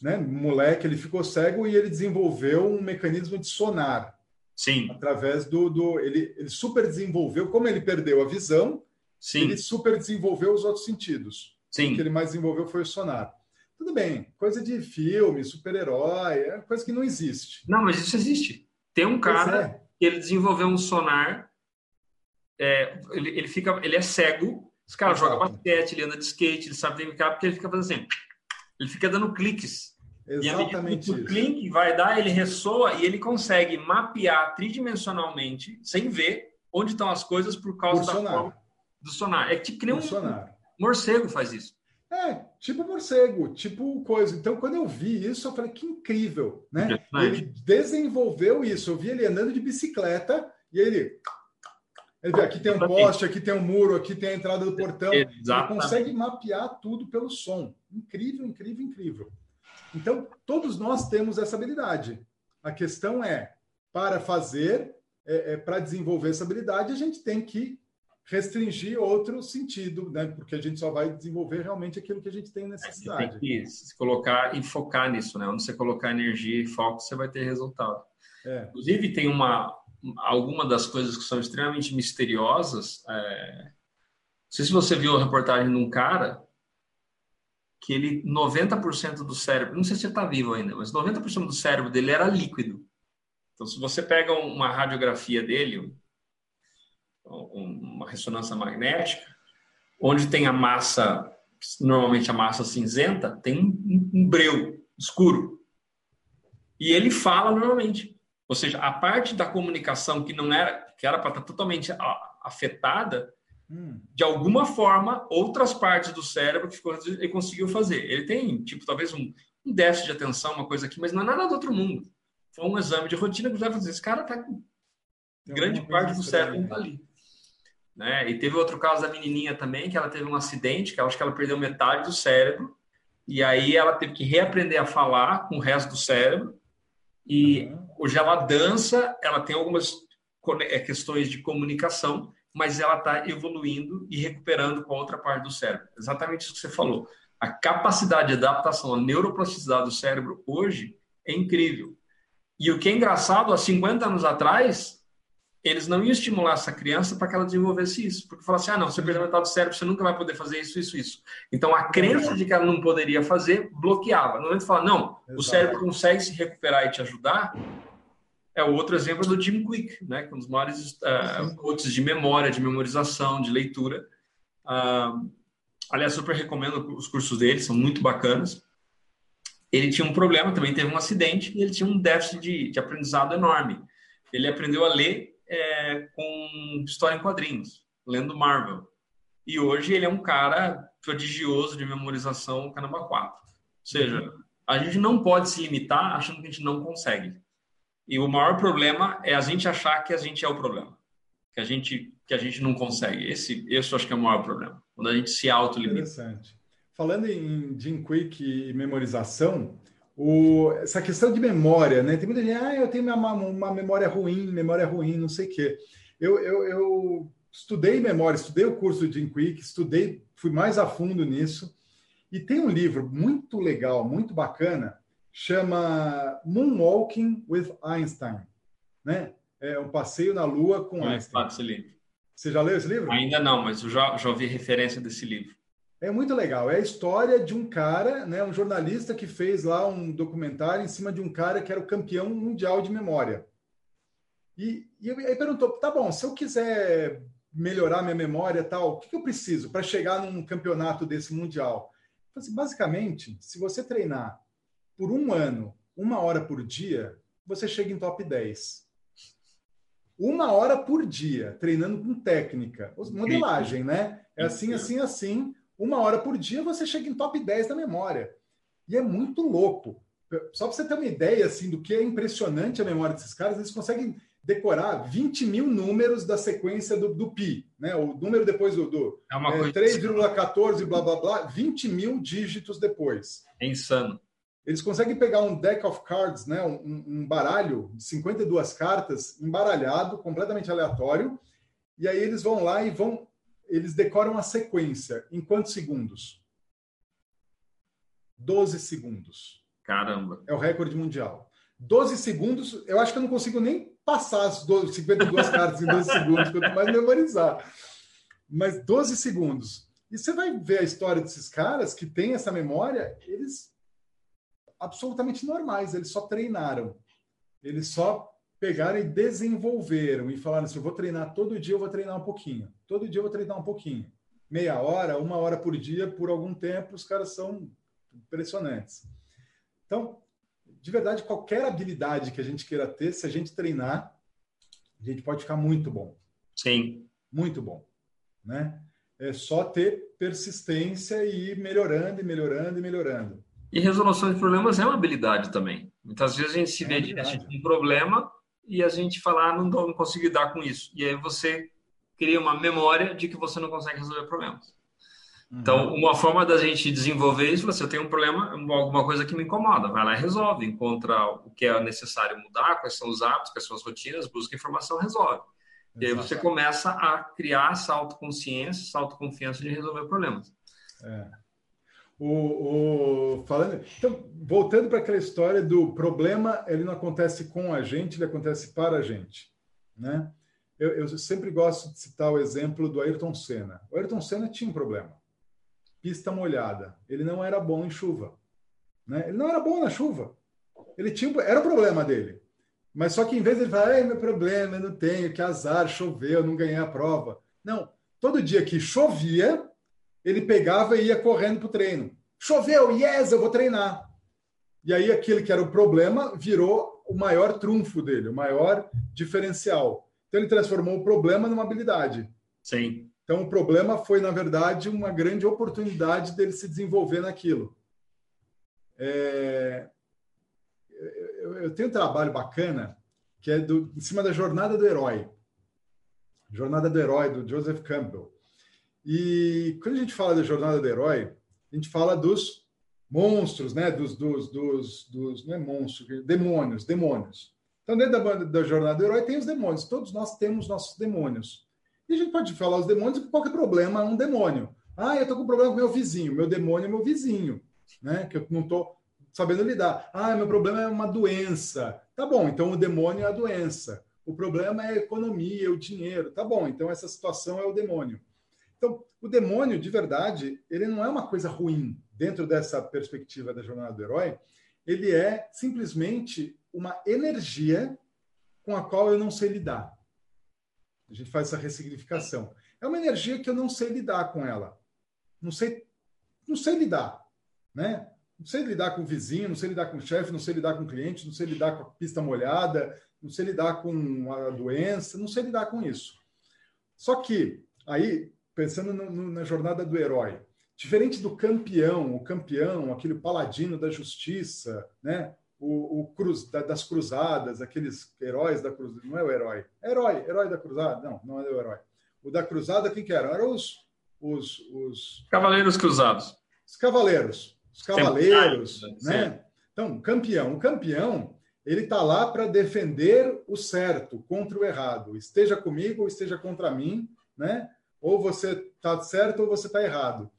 né? Moleque, ele ficou cego e ele desenvolveu um mecanismo de sonar. Sim. Através do. do ele, ele super desenvolveu, como ele perdeu a visão, Sim. ele super desenvolveu os outros sentidos. Sim. O que ele mais desenvolveu foi o sonar. Tudo bem, coisa de filme, super-herói, é coisa que não existe. Não, mas isso existe. Tem um cara é. que ele desenvolveu um sonar, é, ele, ele, fica, ele é cego, os caras jogam basquete, ele anda de skate, ele sabe brincar, porque ele fica fazendo assim, ele fica dando cliques. Exatamente. E o clique vai dar, ele ressoa e ele consegue mapear tridimensionalmente, sem ver, onde estão as coisas por causa por da forma do sonar. É tipo que nem um sonar. morcego faz isso. É, tipo morcego, tipo coisa. Então, quando eu vi isso, eu falei que incrível, né? Ele desenvolveu isso. Eu vi ele andando de bicicleta e ele. Ele vê, aqui tem um poste, aqui tem um muro, aqui tem a entrada do portão. Exatamente. Ele consegue mapear tudo pelo som. Incrível, incrível, incrível. Então, todos nós temos essa habilidade. A questão é, para fazer, é, é, para desenvolver essa habilidade, a gente tem que restringir outro sentido, né? Porque a gente só vai desenvolver realmente aquilo que a gente tem necessidade. Você tem que se colocar e focar nisso, né? Onde você colocar energia e foco, você vai ter resultado. É. Inclusive, tem uma alguma das coisas que são extremamente misteriosas. É... Não sei se você viu a reportagem de um cara que ele 90% do cérebro, não sei se ele está vivo ainda, mas 90% do cérebro dele era líquido. Então, se você pega uma radiografia dele, uma ressonância magnética, onde tem a massa, normalmente a massa cinzenta, tem um, breu escuro. E ele fala normalmente. Ou seja, a parte da comunicação que não era, que era para estar totalmente afetada, hum. de alguma forma, outras partes do cérebro que ficou, ele conseguiu fazer. Ele tem, tipo, talvez um, um déficit de atenção, uma coisa aqui, mas não é nada do outro mundo. Foi um exame de rotina que vai fazer. Esse cara tá com grande parte do cérebro tá ali. Né? E teve outro caso da menininha também, que ela teve um acidente, que eu acho que ela perdeu metade do cérebro, e aí ela teve que reaprender a falar com o resto do cérebro. E uhum. hoje ela dança, ela tem algumas é, questões de comunicação, mas ela está evoluindo e recuperando com a outra parte do cérebro. Exatamente isso que você falou. A capacidade de adaptação, a neuroplasticidade do cérebro hoje é incrível. E o que é engraçado, há 50 anos atrás, eles não iam estimular essa criança para que ela desenvolvesse isso. Porque falasse, ah, não, você perdeu metade do cérebro, você nunca vai poder fazer isso, isso, isso. Então, a crença de que ela não poderia fazer bloqueava. No momento de falar, não, Exato. o cérebro consegue se recuperar e te ajudar, é o outro exemplo do Jim Quick, né, que é um dos maiores uh, coaches de memória, de memorização, de leitura. Uh, aliás, super recomendo os cursos dele, são muito bacanas. Ele tinha um problema, também teve um acidente, e ele tinha um déficit de, de aprendizado enorme. Ele aprendeu a ler é, com história em quadrinhos, lendo Marvel. E hoje ele é um cara prodigioso de memorização Canamba 4. Ou seja, a gente não pode se limitar achando que a gente não consegue. E o maior problema é a gente achar que a gente é o problema. Que a gente, que a gente não consegue. Esse, esse eu acho que é o maior problema. Quando a gente se autolimita. Interessante. Falando em Jim Quick e memorização, o, essa questão de memória, né? Tem muita gente, ah, eu tenho uma, uma memória ruim, memória ruim, não sei o quê. Eu, eu, eu estudei memória, estudei o curso de Jim Quick, estudei, fui mais a fundo nisso. E tem um livro muito legal, muito bacana, chama Moonwalking with Einstein, né? É um passeio na Lua com eu Einstein. Esse livro. Você já leu esse livro? Ainda não, mas eu já, já ouvi referência desse livro. É muito legal. É a história de um cara, né, um jornalista que fez lá um documentário em cima de um cara que era o campeão mundial de memória. E, e aí perguntou: tá bom, se eu quiser melhorar minha memória tal, o que, que eu preciso para chegar num campeonato desse mundial? Assim, basicamente, se você treinar por um ano, uma hora por dia, você chega em top 10. Uma hora por dia, treinando com técnica, modelagem, né? É assim, assim, assim uma hora por dia você chega em top 10 da memória. E é muito louco. Só para você ter uma ideia assim, do que é impressionante a memória desses caras, eles conseguem decorar 20 mil números da sequência do, do pi, né? O número depois do, do é é, 3,14, blá blá blá, 20 mil dígitos depois. É insano. Eles conseguem pegar um deck of cards, né? um, um baralho de 52 cartas, embaralhado, completamente aleatório, e aí eles vão lá e vão eles decoram a sequência em quantos segundos? 12 segundos. Caramba. É o recorde mundial. 12 segundos, eu acho que eu não consigo nem passar as 12, 52 cartas em 12 segundos, quanto mais memorizar. Mas 12 segundos. E você vai ver a história desses caras que têm essa memória, eles absolutamente normais, eles só treinaram. Eles só pegaram e desenvolveram e falaram assim: eu vou treinar todo dia, eu vou treinar um pouquinho. Todo dia eu vou treinar um pouquinho. Meia hora, uma hora por dia, por algum tempo, os caras são impressionantes. Então, de verdade, qualquer habilidade que a gente queira ter, se a gente treinar, a gente pode ficar muito bom. Sim. Muito bom. Né? É só ter persistência e ir melhorando, e melhorando, e melhorando. E resolução de problemas é uma habilidade também. Muitas vezes a gente se é vê diante de um problema e a gente fala, ah, não, não consigo lidar com isso. E aí você cria uma memória de que você não consegue resolver problemas. Então, uhum. uma forma da gente desenvolver isso, você tem um problema, alguma coisa que me incomoda, vai lá e resolve, encontra o que é necessário mudar, quais são os hábitos, quais são as rotinas, busca informação, resolve. Exato. E aí você começa a criar essa autoconsciência, essa autoconfiança de resolver problemas. É. O, o, falando, então, voltando para aquela história do problema, ele não acontece com a gente, ele acontece para a gente, né? Eu, eu sempre gosto de citar o exemplo do Ayrton Senna. O Ayrton Senna tinha um problema pista molhada. Ele não era bom em chuva. Né? Ele não era bom na chuva. Ele tinha, era o problema dele. Mas só que em vez de ele falar, meu problema, eu não tenho, que azar, choveu, eu não ganhei a prova. Não, todo dia que chovia, ele pegava e ia correndo para o treino. Choveu, yes, eu vou treinar. E aí aquilo que era o problema virou o maior trunfo dele, o maior diferencial. Então ele transformou o problema numa habilidade. Sim. Então, o problema foi, na verdade, uma grande oportunidade dele se desenvolver naquilo. É... Eu, eu, tenho um trabalho bacana que é do, em cima da jornada do herói. Jornada do herói, do Joseph Campbell. E quando a gente fala da jornada do herói, a gente fala dos monstros, né? Dos, dos, dos, dos não é monstros, demônios, demônios. Então, dentro da, da jornada do herói tem os demônios. Todos nós temos nossos demônios. E a gente pode falar os demônios que qualquer problema é um demônio. Ah, eu estou com problema com meu vizinho. Meu demônio é meu vizinho, né? Que eu não estou sabendo lidar. Ah, meu problema é uma doença. Tá bom, então o demônio é a doença. O problema é a economia, o dinheiro. Tá bom, então essa situação é o demônio. Então, o demônio, de verdade, ele não é uma coisa ruim dentro dessa perspectiva da jornada do herói. Ele é simplesmente uma energia com a qual eu não sei lidar. A gente faz essa ressignificação. É uma energia que eu não sei lidar com ela. Não sei, não sei lidar, né? Não sei lidar com o vizinho, não sei lidar com o chefe, não sei lidar com o cliente, não sei lidar com a pista molhada, não sei lidar com a doença, não sei lidar com isso. Só que, aí, pensando no, no, na jornada do herói, diferente do campeão, o campeão, aquele paladino da justiça, né? o, o cruz, da, das cruzadas, aqueles heróis da cruzada, não é o herói, é herói, herói da cruzada, não, não é o herói. O da cruzada, quem que eram? Eram os, os, os... Cavaleiros cruzados. Os cavaleiros, os cavaleiros, né? Então, campeão, o campeão, ele está lá para defender o certo contra o errado. Esteja comigo ou esteja contra mim, né? Ou você está certo ou você está errado.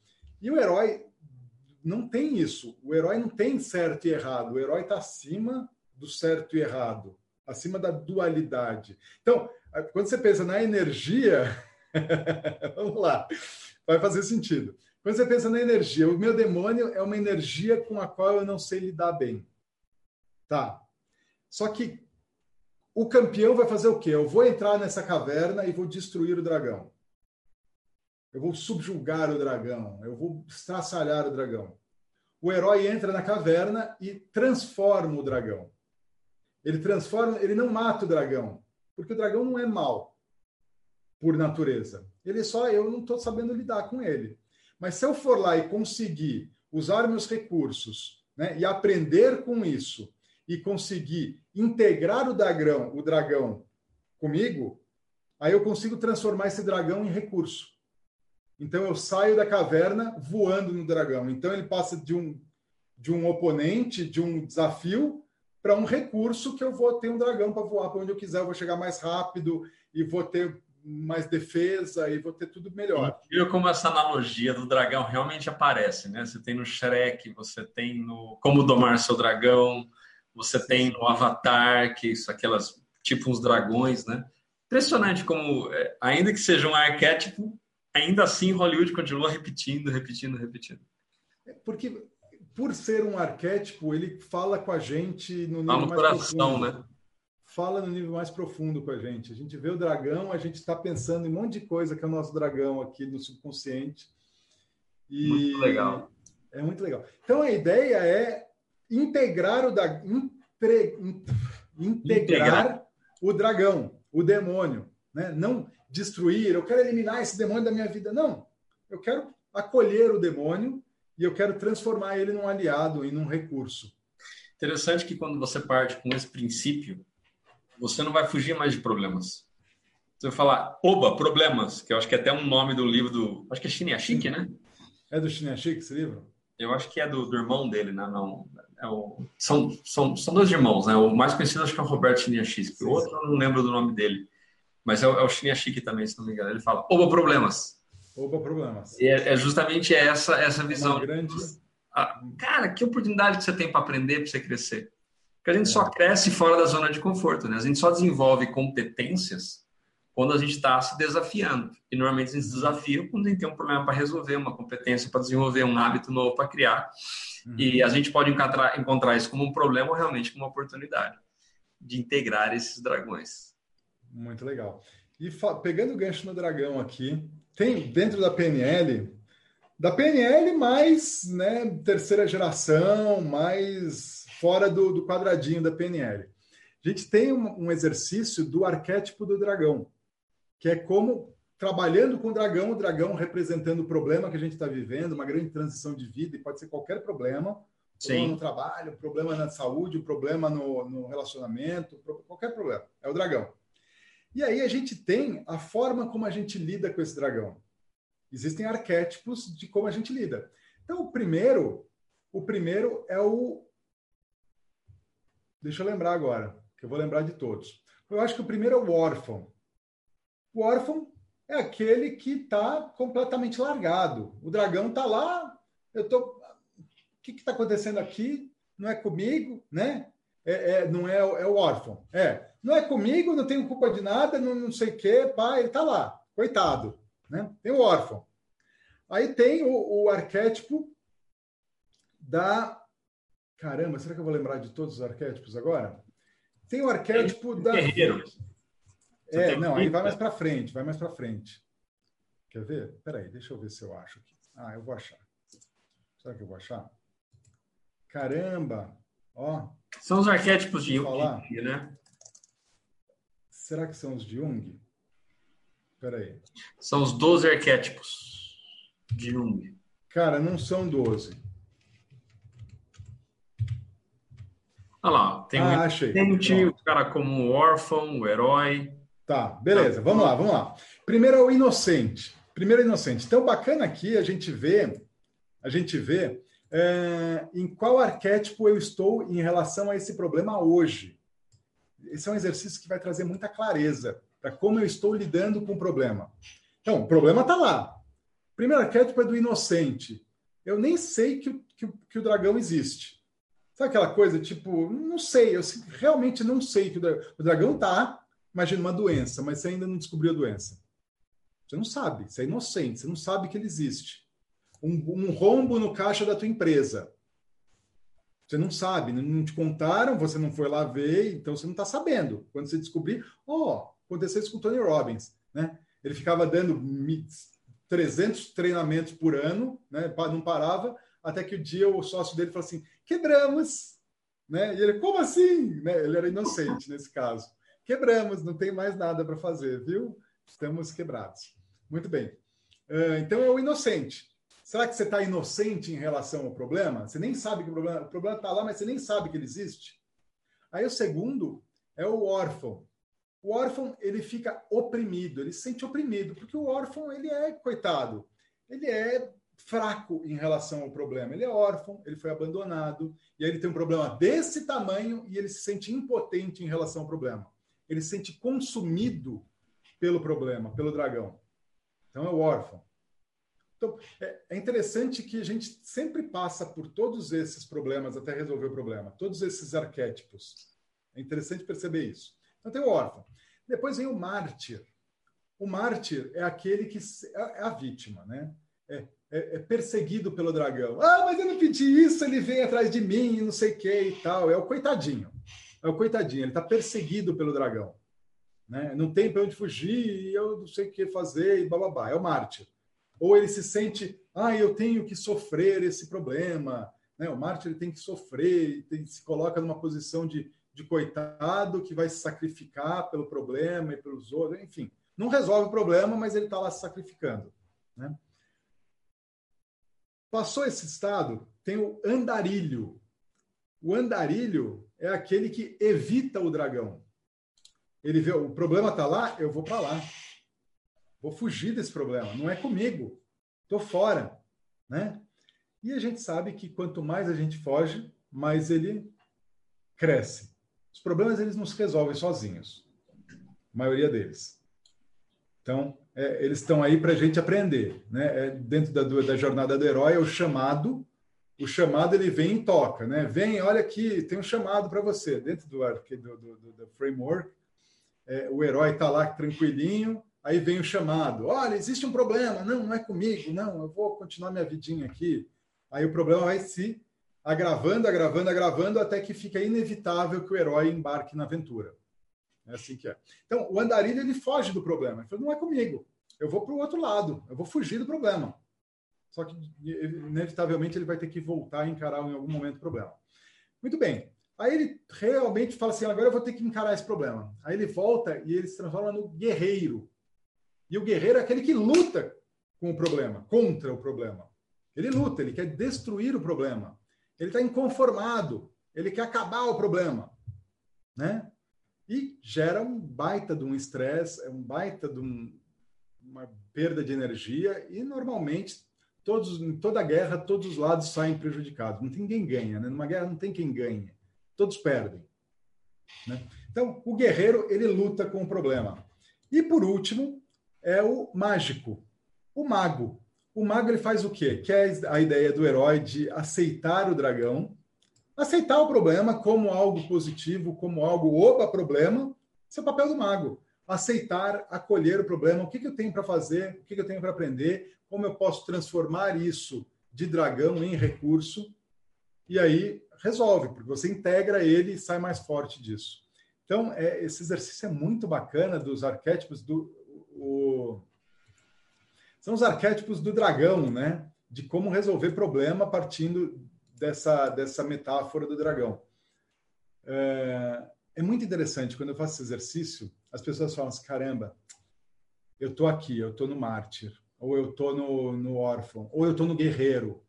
E o herói, não tem isso. O herói não tem certo e errado. O herói está acima do certo e errado, acima da dualidade. Então, quando você pensa na energia, vamos lá, vai fazer sentido. Quando você pensa na energia, o meu demônio é uma energia com a qual eu não sei lidar bem. Tá. Só que o campeão vai fazer o quê? Eu vou entrar nessa caverna e vou destruir o dragão. Eu vou subjugar o dragão, eu vou estraçalhar o dragão. O herói entra na caverna e transforma o dragão. Ele transforma, ele não mata o dragão, porque o dragão não é mal por natureza. Ele é só eu não estou sabendo lidar com ele. Mas se eu for lá e conseguir usar meus recursos, né, e aprender com isso e conseguir integrar o dragão, o dragão comigo, aí eu consigo transformar esse dragão em recurso. Então eu saio da caverna voando no dragão. Então ele passa de um de um oponente, de um desafio para um recurso que eu vou ter um dragão para voar para onde eu quiser, eu vou chegar mais rápido e vou ter mais defesa e vou ter tudo melhor. Viu como essa analogia do dragão realmente aparece, né? Você tem no Shrek, você tem no Como Domar Seu Dragão, você tem no Avatar, que são aquelas, tipo uns dragões, né? Impressionante como, é, ainda que seja um arquétipo, ainda assim Hollywood continua repetindo, repetindo, repetindo. É porque, por ser um arquétipo, ele fala com a gente no nível tá no mais coração, profundo. né? Fala no nível mais profundo com a gente. A gente vê o dragão, a gente está pensando em um monte de coisa que é o nosso dragão aqui no subconsciente. E muito legal. É muito legal. Então a ideia é integrar o da, integrar, integrar o dragão, o demônio, né? Não destruir, eu quero eliminar esse demônio da minha vida. Não. Eu quero acolher o demônio e eu quero transformar ele num aliado e num recurso. Interessante que quando você parte com esse princípio, você não vai fugir mais de problemas. Você vai falar, oba, problemas, que eu acho que é até um nome do livro do. Acho que é Chiniachik, né? É do Chiniachik esse livro? Eu acho que é do, do irmão dele, né? Não, é o, são, são, são dois irmãos, né? O mais conhecido acho que é o Roberto Chiniachik. O outro eu não lembro do nome dele. Mas é o, é o Chiniachik também, se não me engano. Ele fala, oba, problemas. Opa, problemas. E é, é justamente essa, essa visão. grande... Ah, cara, que oportunidade que você tem para aprender, para você crescer. Porque a gente é. só cresce fora da zona de conforto, né? A gente só desenvolve competências quando a gente está se desafiando. E normalmente a gente se desafia quando a gente tem um problema para resolver, uma competência para desenvolver, um hábito novo para criar. Uhum. E a gente pode encontrar, encontrar isso como um problema ou realmente como uma oportunidade de integrar esses dragões. Muito legal. E pegando o gancho no dragão aqui, tem dentro da PNL, da PNL mais né, terceira geração, mais fora do, do quadradinho da PNL. A gente tem um, um exercício do arquétipo do dragão, que é como trabalhando com o dragão, o dragão representando o problema que a gente está vivendo, uma grande transição de vida, e pode ser qualquer problema, problema no trabalho, problema na saúde, problema no, no relacionamento, qualquer problema. É o dragão. E aí a gente tem a forma como a gente lida com esse dragão. Existem arquétipos de como a gente lida. Então, o primeiro, o primeiro é o Deixa eu lembrar agora, que eu vou lembrar de todos. Eu acho que o primeiro é o órfão. O órfão é aquele que está completamente largado. O dragão está lá, eu tô. O que está acontecendo aqui? Não é comigo, né? É, é, não é, é o órfão. É, não é comigo, não tenho culpa de nada, não, não sei o quê, pai, ele está lá, coitado. Né? Tem o órfão. Aí tem o, o arquétipo da. Caramba, será que eu vou lembrar de todos os arquétipos agora? Tem o arquétipo da. Guerreiro. É, não, aí vai mais para frente, vai mais para frente. Quer ver? Peraí, deixa eu ver se eu acho aqui. Ah, eu vou achar. Será que eu vou achar? Caramba! Ó. São os arquétipos de Jung, né? Será que são os de Jung? Peraí. São os 12 arquétipos de Jung. Cara, não são 12. Olha lá, tem ah, o achei. o cara como o órfão, o herói. Tá, beleza, vamos lá, vamos lá. Primeiro é o inocente. Primeiro é o inocente. Então, bacana aqui a gente vê, a gente vê é, em qual arquétipo eu estou em relação a esse problema hoje. Esse é um exercício que vai trazer muita clareza para como eu estou lidando com o problema. Então, o problema está lá. Primeiro arquétipo é do inocente. Eu nem sei que, que, que o dragão existe. Sabe aquela coisa, tipo, não sei, eu realmente não sei que o dragão, o dragão está, imagina uma doença, mas você ainda não descobriu a doença. Você não sabe, você é inocente, você não sabe que ele existe. Um, um rombo no caixa da tua empresa. Você não sabe, não te contaram, você não foi lá ver, então você não está sabendo. Quando você descobrir, ó, oh, aconteceu isso com o Tony Robbins, né? Ele ficava dando 300 treinamentos por ano, né? Não parava, até que o dia o sócio dele falou assim: quebramos, né? E ele, como assim? Né? Ele era inocente nesse caso. Quebramos, não tem mais nada para fazer, viu? Estamos quebrados. Muito bem. Uh, então é o inocente. Será que você está inocente em relação ao problema? Você nem sabe que o problema o problema está lá, mas você nem sabe que ele existe. Aí o segundo é o órfão. O órfão ele fica oprimido, ele se sente oprimido, porque o órfão ele é coitado, ele é fraco em relação ao problema. Ele é órfão, ele foi abandonado, e aí ele tem um problema desse tamanho e ele se sente impotente em relação ao problema. Ele se sente consumido pelo problema, pelo dragão. Então é o órfão. Então, é, é interessante que a gente sempre passa por todos esses problemas até resolver o problema, todos esses arquétipos. É interessante perceber isso. Então tem o órfão. Depois vem o mártir. O mártir é aquele que é, é a vítima, né? É, é, é, perseguido pelo dragão. Ah, mas eu não pedi isso, ele vem atrás de mim, não sei o que e tal. É o coitadinho. É o coitadinho, ele está perseguido pelo dragão. Né? Não tem para onde fugir, e eu não sei o que fazer, e bababá. É o mártir. Ou ele se sente, ah, eu tenho que sofrer esse problema. Né? O mártir ele tem que sofrer, se coloca numa posição de, de coitado que vai se sacrificar pelo problema e pelos outros, enfim. Não resolve o problema, mas ele está lá se sacrificando. Né? Passou esse estado, tem o andarilho. O andarilho é aquele que evita o dragão. Ele vê, o problema está lá, eu vou para lá. Vou fugir desse problema. Não é comigo. Estou fora. Né? E a gente sabe que quanto mais a gente foge, mais ele cresce. Os problemas eles não se resolvem sozinhos. A maioria deles. Então, é, eles estão aí para a gente aprender. Né? É, dentro da, da jornada do herói, é o chamado. O chamado ele vem e toca. Né? Vem, olha aqui, tem um chamado para você. Dentro do, do, do, do framework, é, o herói está lá tranquilinho, aí vem o chamado. Olha, existe um problema. Não, não é comigo. Não, eu vou continuar minha vidinha aqui. Aí o problema vai se agravando, agravando, agravando, até que fica inevitável que o herói embarque na aventura. É assim que é. Então, o andarilho, ele foge do problema. Ele fala, não é comigo. Eu vou para o outro lado. Eu vou fugir do problema. Só que, inevitavelmente, ele vai ter que voltar a encarar em algum momento o problema. Muito bem. Aí ele realmente fala assim, agora eu vou ter que encarar esse problema. Aí ele volta e ele se transforma no guerreiro. E o guerreiro é aquele que luta com o problema, contra o problema. Ele luta, ele quer destruir o problema. Ele está inconformado, ele quer acabar o problema, né? E gera um baita de um estresse, é um baita de um, uma perda de energia e normalmente todos, em toda guerra todos os lados saem prejudicados. Não tem ninguém ganha, né? Numa guerra não tem quem ganha, todos perdem. Né? Então o guerreiro ele luta com o problema. E por último, é o mágico, o mago. O mago ele faz o quê? Que é a ideia do herói de aceitar o dragão, aceitar o problema como algo positivo, como algo opa problema. Esse é o papel do mago. Aceitar, acolher o problema, o que, que eu tenho para fazer, o que, que eu tenho para aprender, como eu posso transformar isso de dragão em recurso, e aí resolve, porque você integra ele e sai mais forte disso. Então, é, esse exercício é muito bacana dos arquétipos do, o... são os arquétipos do dragão, né? De como resolver problema partindo dessa, dessa metáfora do dragão. É, é muito interessante quando eu faço esse exercício, as pessoas falam assim: caramba, eu tô aqui, eu tô no mártir, ou eu tô no, no órfão, ou eu tô no guerreiro.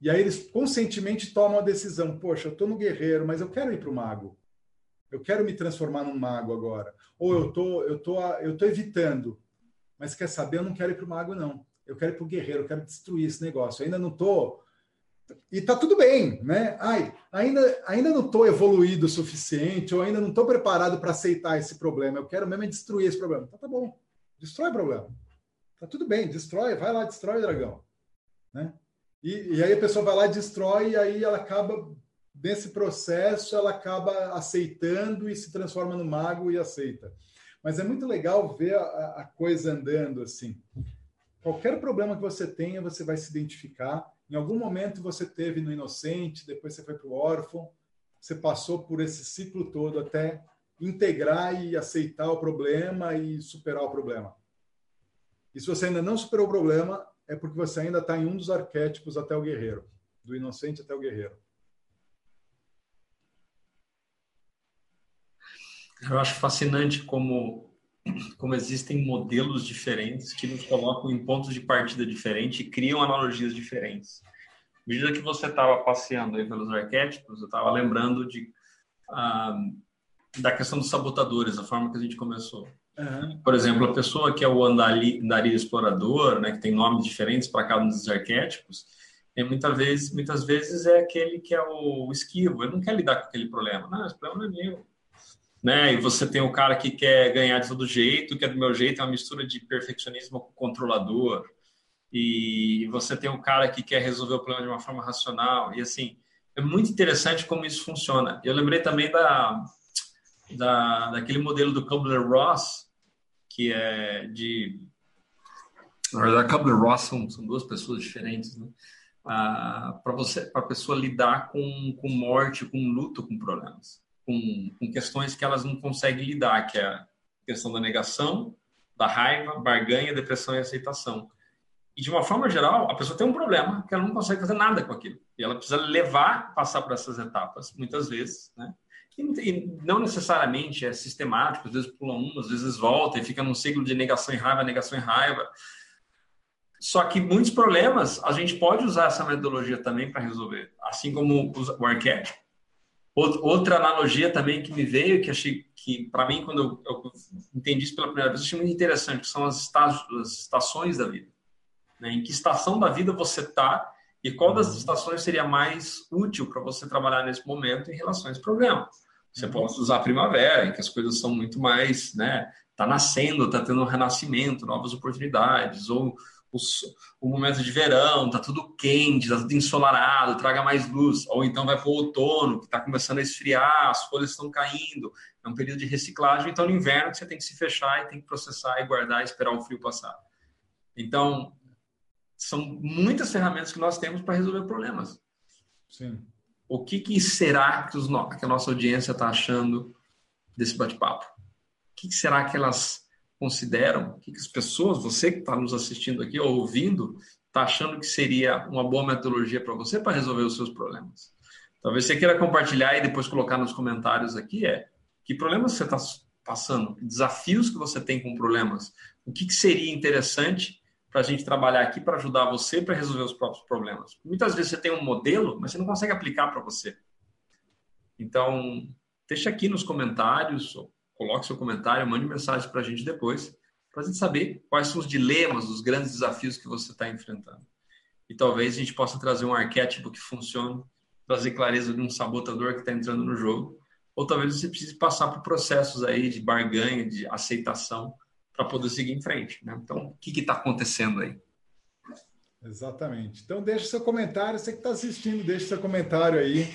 E aí eles conscientemente tomam a decisão: poxa, eu tô no guerreiro, mas eu quero ir para o mago. Eu quero me transformar num mago agora. Ou eu tô, eu tô, eu tô evitando. Mas quer saber? Eu não quero ir para o mago, não. Eu quero ir para o guerreiro, eu quero destruir esse negócio. Eu ainda não tô. E tá tudo bem, né? Ai, ainda, ainda não estou evoluído o suficiente, ou ainda não estou preparado para aceitar esse problema. Eu quero mesmo é destruir esse problema. Então tá bom, destrói o problema. Tá tudo bem, destrói, vai lá, destrói o dragão. Né? E, e aí a pessoa vai lá destrói, e aí ela acaba nesse processo ela acaba aceitando e se transforma no mago e aceita. Mas é muito legal ver a, a coisa andando assim. Qualquer problema que você tenha, você vai se identificar. Em algum momento você teve no inocente, depois você foi para o órfão, você passou por esse ciclo todo até integrar e aceitar o problema e superar o problema. E se você ainda não superou o problema, é porque você ainda está em um dos arquétipos até o guerreiro, do inocente até o guerreiro. Eu acho fascinante como, como existem modelos diferentes que nos colocam em pontos de partida diferentes e criam analogias diferentes. À medida que você estava passeando aí pelos arquétipos, eu estava lembrando de, ah, da questão dos sabotadores, a forma que a gente começou. Uhum. Por exemplo, a pessoa que é o andarilho explorador, né, que tem nomes diferentes para cada um dos arquétipos, é, muitas, vezes, muitas vezes é aquele que é o esquivo, ele não quer lidar com aquele problema. Não, esse problema não é meu né? E você tem o cara que quer ganhar de todo jeito, que é do meu jeito, é uma mistura de perfeccionismo com controlador. E você tem o cara que quer resolver o problema de uma forma racional. E assim, é muito interessante como isso funciona. Eu lembrei também da, da daquele modelo do Kubler-Ross, que é de na verdade, Kubler-Ross são, são duas pessoas diferentes, né? Ah, para você, para a pessoa lidar com, com morte, com luto, com problemas com, com questões que elas não conseguem lidar, que é a questão da negação, da raiva, barganha, depressão e aceitação. E de uma forma geral, a pessoa tem um problema que ela não consegue fazer nada com aquilo. E ela precisa levar, passar por essas etapas, muitas vezes, né? E, não necessariamente é sistemático, às vezes pula um, às vezes volta e fica num ciclo de negação e raiva, negação e raiva. Só que muitos problemas a gente pode usar essa metodologia também para resolver, assim como o arquétipo. Outra analogia também que me veio, que achei que, para mim, quando eu, eu, entendi isso pela primeira vez, achei muito interessante, que são as, as estações da vida. Né? Em que estação da vida você está e qual das uhum. estações seria mais útil para você trabalhar nesse momento em relação a esse problema. Você uhum. pode usar a primavera, em que as coisas são muito mais, né? Está nascendo, está tendo um renascimento, novas oportunidades, ou o momento de verão, tá tudo quente, tá tudo ensolarado, traga mais luz. Ou então vai para o outono, que está começando a esfriar, as folhas estão caindo, é um período de reciclagem. Então, no inverno, você tem que se fechar e tem que processar e guardar e esperar o frio passar. Então, são muitas ferramentas que nós temos para resolver problemas. Sim. O que, que será que, os, que a nossa audiência está achando desse bate-papo? O que, que será que elas consideram, o que, as pessoas, você que está nos assistindo aqui ou ouvindo, está achando que seria uma boa metodologia para você para resolver os seus problemas. Talvez você queira compartilhar e depois colocar nos comentários aqui é que problemas você está passando, desafios que você tem com problemas, o que, que seria interessante para a gente trabalhar aqui para ajudar você para resolver os próprios problemas. Muitas vezes você tem um modelo, mas você não consegue aplicar para você. Então, deixa aqui nos comentários, coloque seu comentário, mande mensagem para a gente depois, para a gente saber quais são os dilemas, os grandes desafios que você está enfrentando. E talvez a gente possa trazer um arquétipo que funcione, trazer clareza de um sabotador que está entrando no jogo, ou talvez você precise passar por processos aí de barganha, de aceitação, para poder seguir em frente. Né? Então, o que está acontecendo aí? Exatamente. Então, deixe seu comentário. Você que está assistindo, deixe seu comentário aí.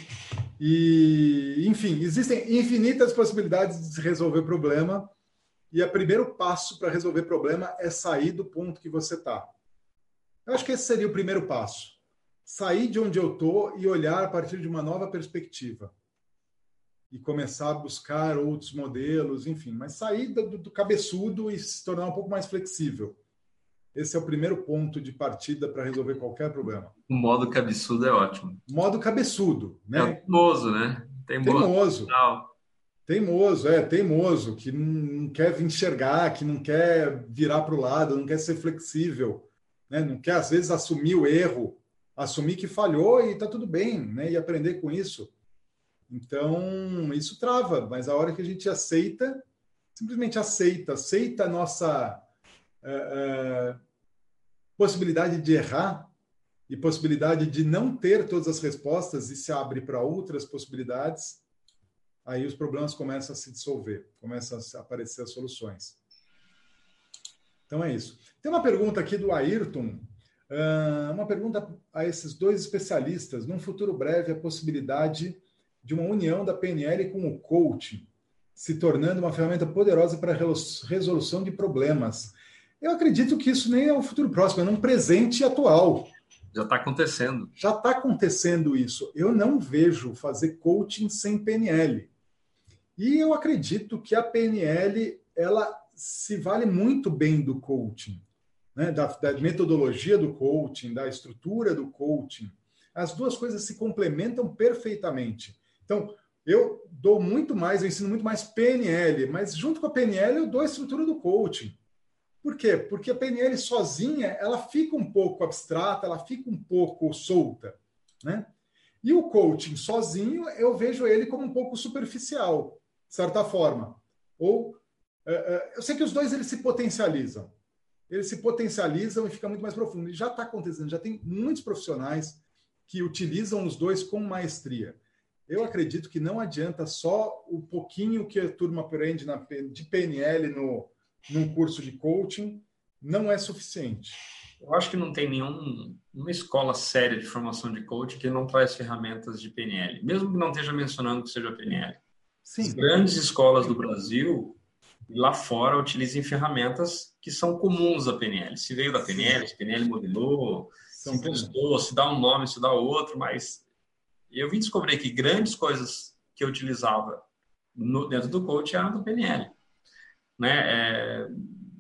E, enfim, existem infinitas possibilidades de resolver problema. E o primeiro passo para resolver problema é sair do ponto que você está. Eu acho que esse seria o primeiro passo. Sair de onde eu estou e olhar a partir de uma nova perspectiva. E começar a buscar outros modelos, enfim, mas sair do, do cabeçudo e se tornar um pouco mais flexível. Esse é o primeiro ponto de partida para resolver qualquer problema. O modo cabeçudo é ótimo. Modo cabeçudo, né? É teimoso, né? Teimoso. Teimoso. Teimoso, é, teimoso, que não quer enxergar, que não quer virar para o lado, não quer ser flexível, né? não quer, às vezes, assumir o erro, assumir que falhou e está tudo bem, né? e aprender com isso. Então, isso trava, mas a hora que a gente aceita, simplesmente aceita, aceita a nossa uh, uh, possibilidade de errar e possibilidade de não ter todas as respostas e se abre para outras possibilidades, aí os problemas começam a se dissolver, começam a aparecer as soluções. Então é isso. Tem uma pergunta aqui do Ayrton, uh, uma pergunta a esses dois especialistas. Num futuro breve, a possibilidade de uma união da PNL com o coaching, se tornando uma ferramenta poderosa para a resolução de problemas. Eu acredito que isso nem é um futuro próximo, é um presente atual. Já está acontecendo. Já está acontecendo isso. Eu não vejo fazer coaching sem PNL. E eu acredito que a PNL ela se vale muito bem do coaching, né? da, da metodologia do coaching, da estrutura do coaching. As duas coisas se complementam perfeitamente. Então, eu dou muito mais, eu ensino muito mais PNL, mas junto com a PNL eu dou a estrutura do coaching. Por quê? Porque a PNL sozinha, ela fica um pouco abstrata, ela fica um pouco solta, né? E o coaching sozinho, eu vejo ele como um pouco superficial, de certa forma. Ou é, é, eu sei que os dois eles se potencializam. Eles se potencializam e fica muito mais profundo. E já está acontecendo, já tem muitos profissionais que utilizam os dois com maestria. eu acredito que não adianta só o pouquinho que a turma aprende na, de PNL no, num curso de coaching, não é suficiente. Eu acho que não tem nenhuma escola séria de formação de coaching que não traz ferramentas de PNL, mesmo que não esteja mencionando que seja PNL. Sim. As grandes escolas do Brasil lá fora utilizem ferramentas que são comuns à PNL. Se veio da PNL, se PNL modelou, são se emprestou, se dá um nome, se dá outro, mas eu vim descobrir que grandes coisas que eu utilizava no, dentro do coach eram do PNL. Né? É,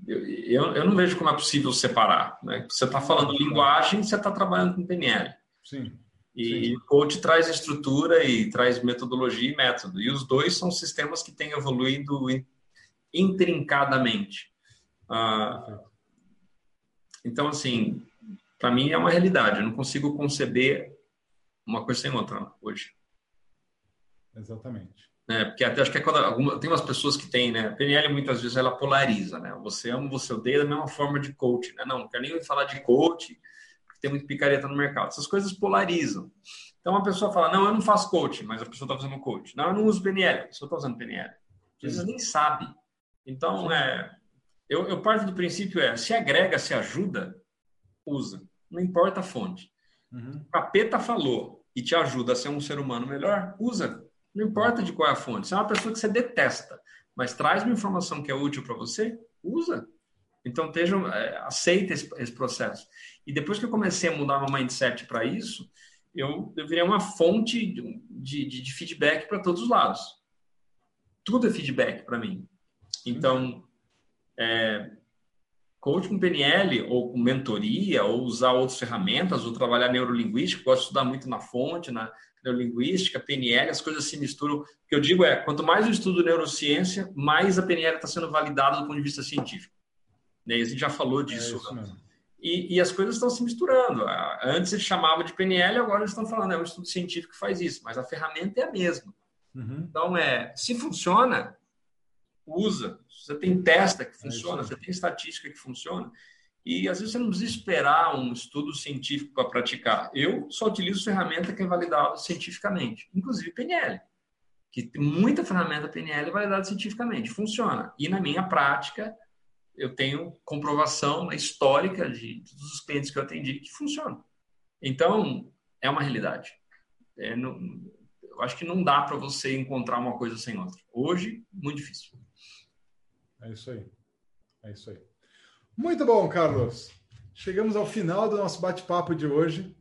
eu, eu não vejo como é possível separar. Né? Você está falando linguagem, você está trabalhando com PNL. Sim. E o coach traz estrutura e traz metodologia e método. E os dois são sistemas que têm evoluído intrincadamente. Ah, então, assim, para mim é uma realidade. Eu não consigo conceber uma coisa sem outra hoje. Exatamente. É, porque até acho que é quando alguma, tem umas pessoas que têm, né? A PNL muitas vezes ela polariza, né? Você ama, você odeia da mesma forma de coach, né? Não, não quero nem falar de coach, porque tem muito picareta no mercado. Essas coisas polarizam. Então a pessoa fala, não, eu não faço coach, mas a pessoa está fazendo coach. Não, eu não uso PNL, a pessoa está usando PNL. Às vezes nem sabe. Então, é, eu, eu parto do princípio é, se agrega, se ajuda, usa. Não importa a fonte. Uhum. O capeta falou e te ajuda a ser um ser humano melhor, usa. Não importa de qual é a fonte. Se é uma pessoa que você detesta, mas traz uma informação que é útil para você, usa. Então, esteja, é, aceita esse, esse, processo. E depois que eu comecei a mudar meu mindset para isso, eu, eu virei uma fonte de, de, de feedback para todos os lados. Tudo é feedback para mim. Então, é, coach com PNL ou com mentoria, ou usar outras ferramentas, ou trabalhar neurolinguística, gosto de estudar muito na fonte, na neurolinguística, PNL, as coisas se misturam. O que eu digo é, quanto mais eu estudo neurociência, mais a PNL está sendo validada do ponto de vista científico. Né? A gente já falou é disso. É e, e, as coisas estão se misturando. Antes eles chamavam de PNL, agora eles estão falando, é um estudo científico que faz isso, mas a ferramenta é a mesma. Uhum. Então, é, se funciona, usa. Você tem testa que é funciona, é você tem estatística que funciona. E às vezes você não precisa esperar um estudo científico para praticar. Eu só utilizo ferramenta que é validada cientificamente, inclusive PNL, que tem muita ferramenta PNL validada cientificamente, funciona. E na minha prática, eu tenho comprovação histórica de todos os clientes que eu atendi que funciona. Então, é uma realidade. É, não, eu acho que não dá para você encontrar uma coisa sem outra. Hoje, muito difícil. É isso aí. É isso aí. Muito bom, Carlos. Chegamos ao final do nosso bate-papo de hoje.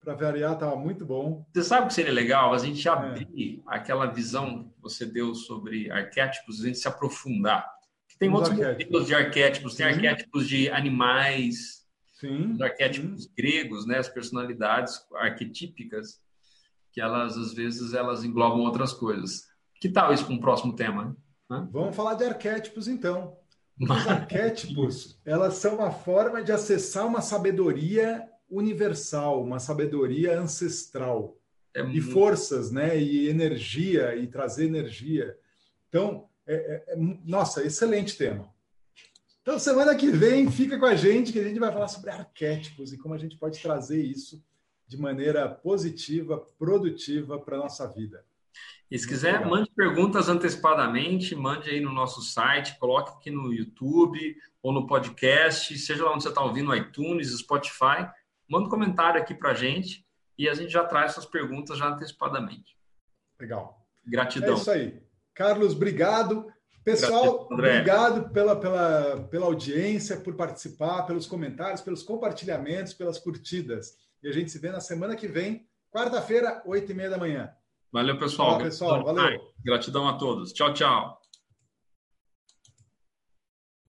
Para variar, estava muito bom. Você sabe o que seria legal? A gente abrir é. aquela visão que você deu sobre arquétipos, a gente se aprofundar. Tem Os outros arquétipos. modelos de arquétipos, tem sim. arquétipos de animais, sim, os arquétipos sim. gregos, né? as personalidades arquetípicas, que elas, às vezes, elas englobam outras coisas. Que tal isso para um próximo tema? Né? Vamos falar de arquétipos, então. Os arquétipos, elas são uma forma de acessar uma sabedoria universal, uma sabedoria ancestral. É e muito... forças, né? E energia, e trazer energia. Então, é, é, é, nossa, excelente tema. Então, semana que vem, fica com a gente que a gente vai falar sobre arquétipos e como a gente pode trazer isso de maneira positiva, produtiva para a nossa vida. E se quiser, Legal. mande perguntas antecipadamente, mande aí no nosso site, coloque aqui no YouTube ou no podcast, seja lá onde você está ouvindo, iTunes, Spotify, manda um comentário aqui para a gente e a gente já traz suas perguntas já antecipadamente. Legal. Gratidão. É isso aí. Carlos, obrigado. Pessoal, Gratidão, obrigado pela, pela, pela audiência, por participar, pelos comentários, pelos compartilhamentos, pelas curtidas. E a gente se vê na semana que vem, quarta-feira, oito e meia da manhã. Valeu, pessoal. Olá, pessoal. Valeu. Gratidão a todos. Tchau, tchau.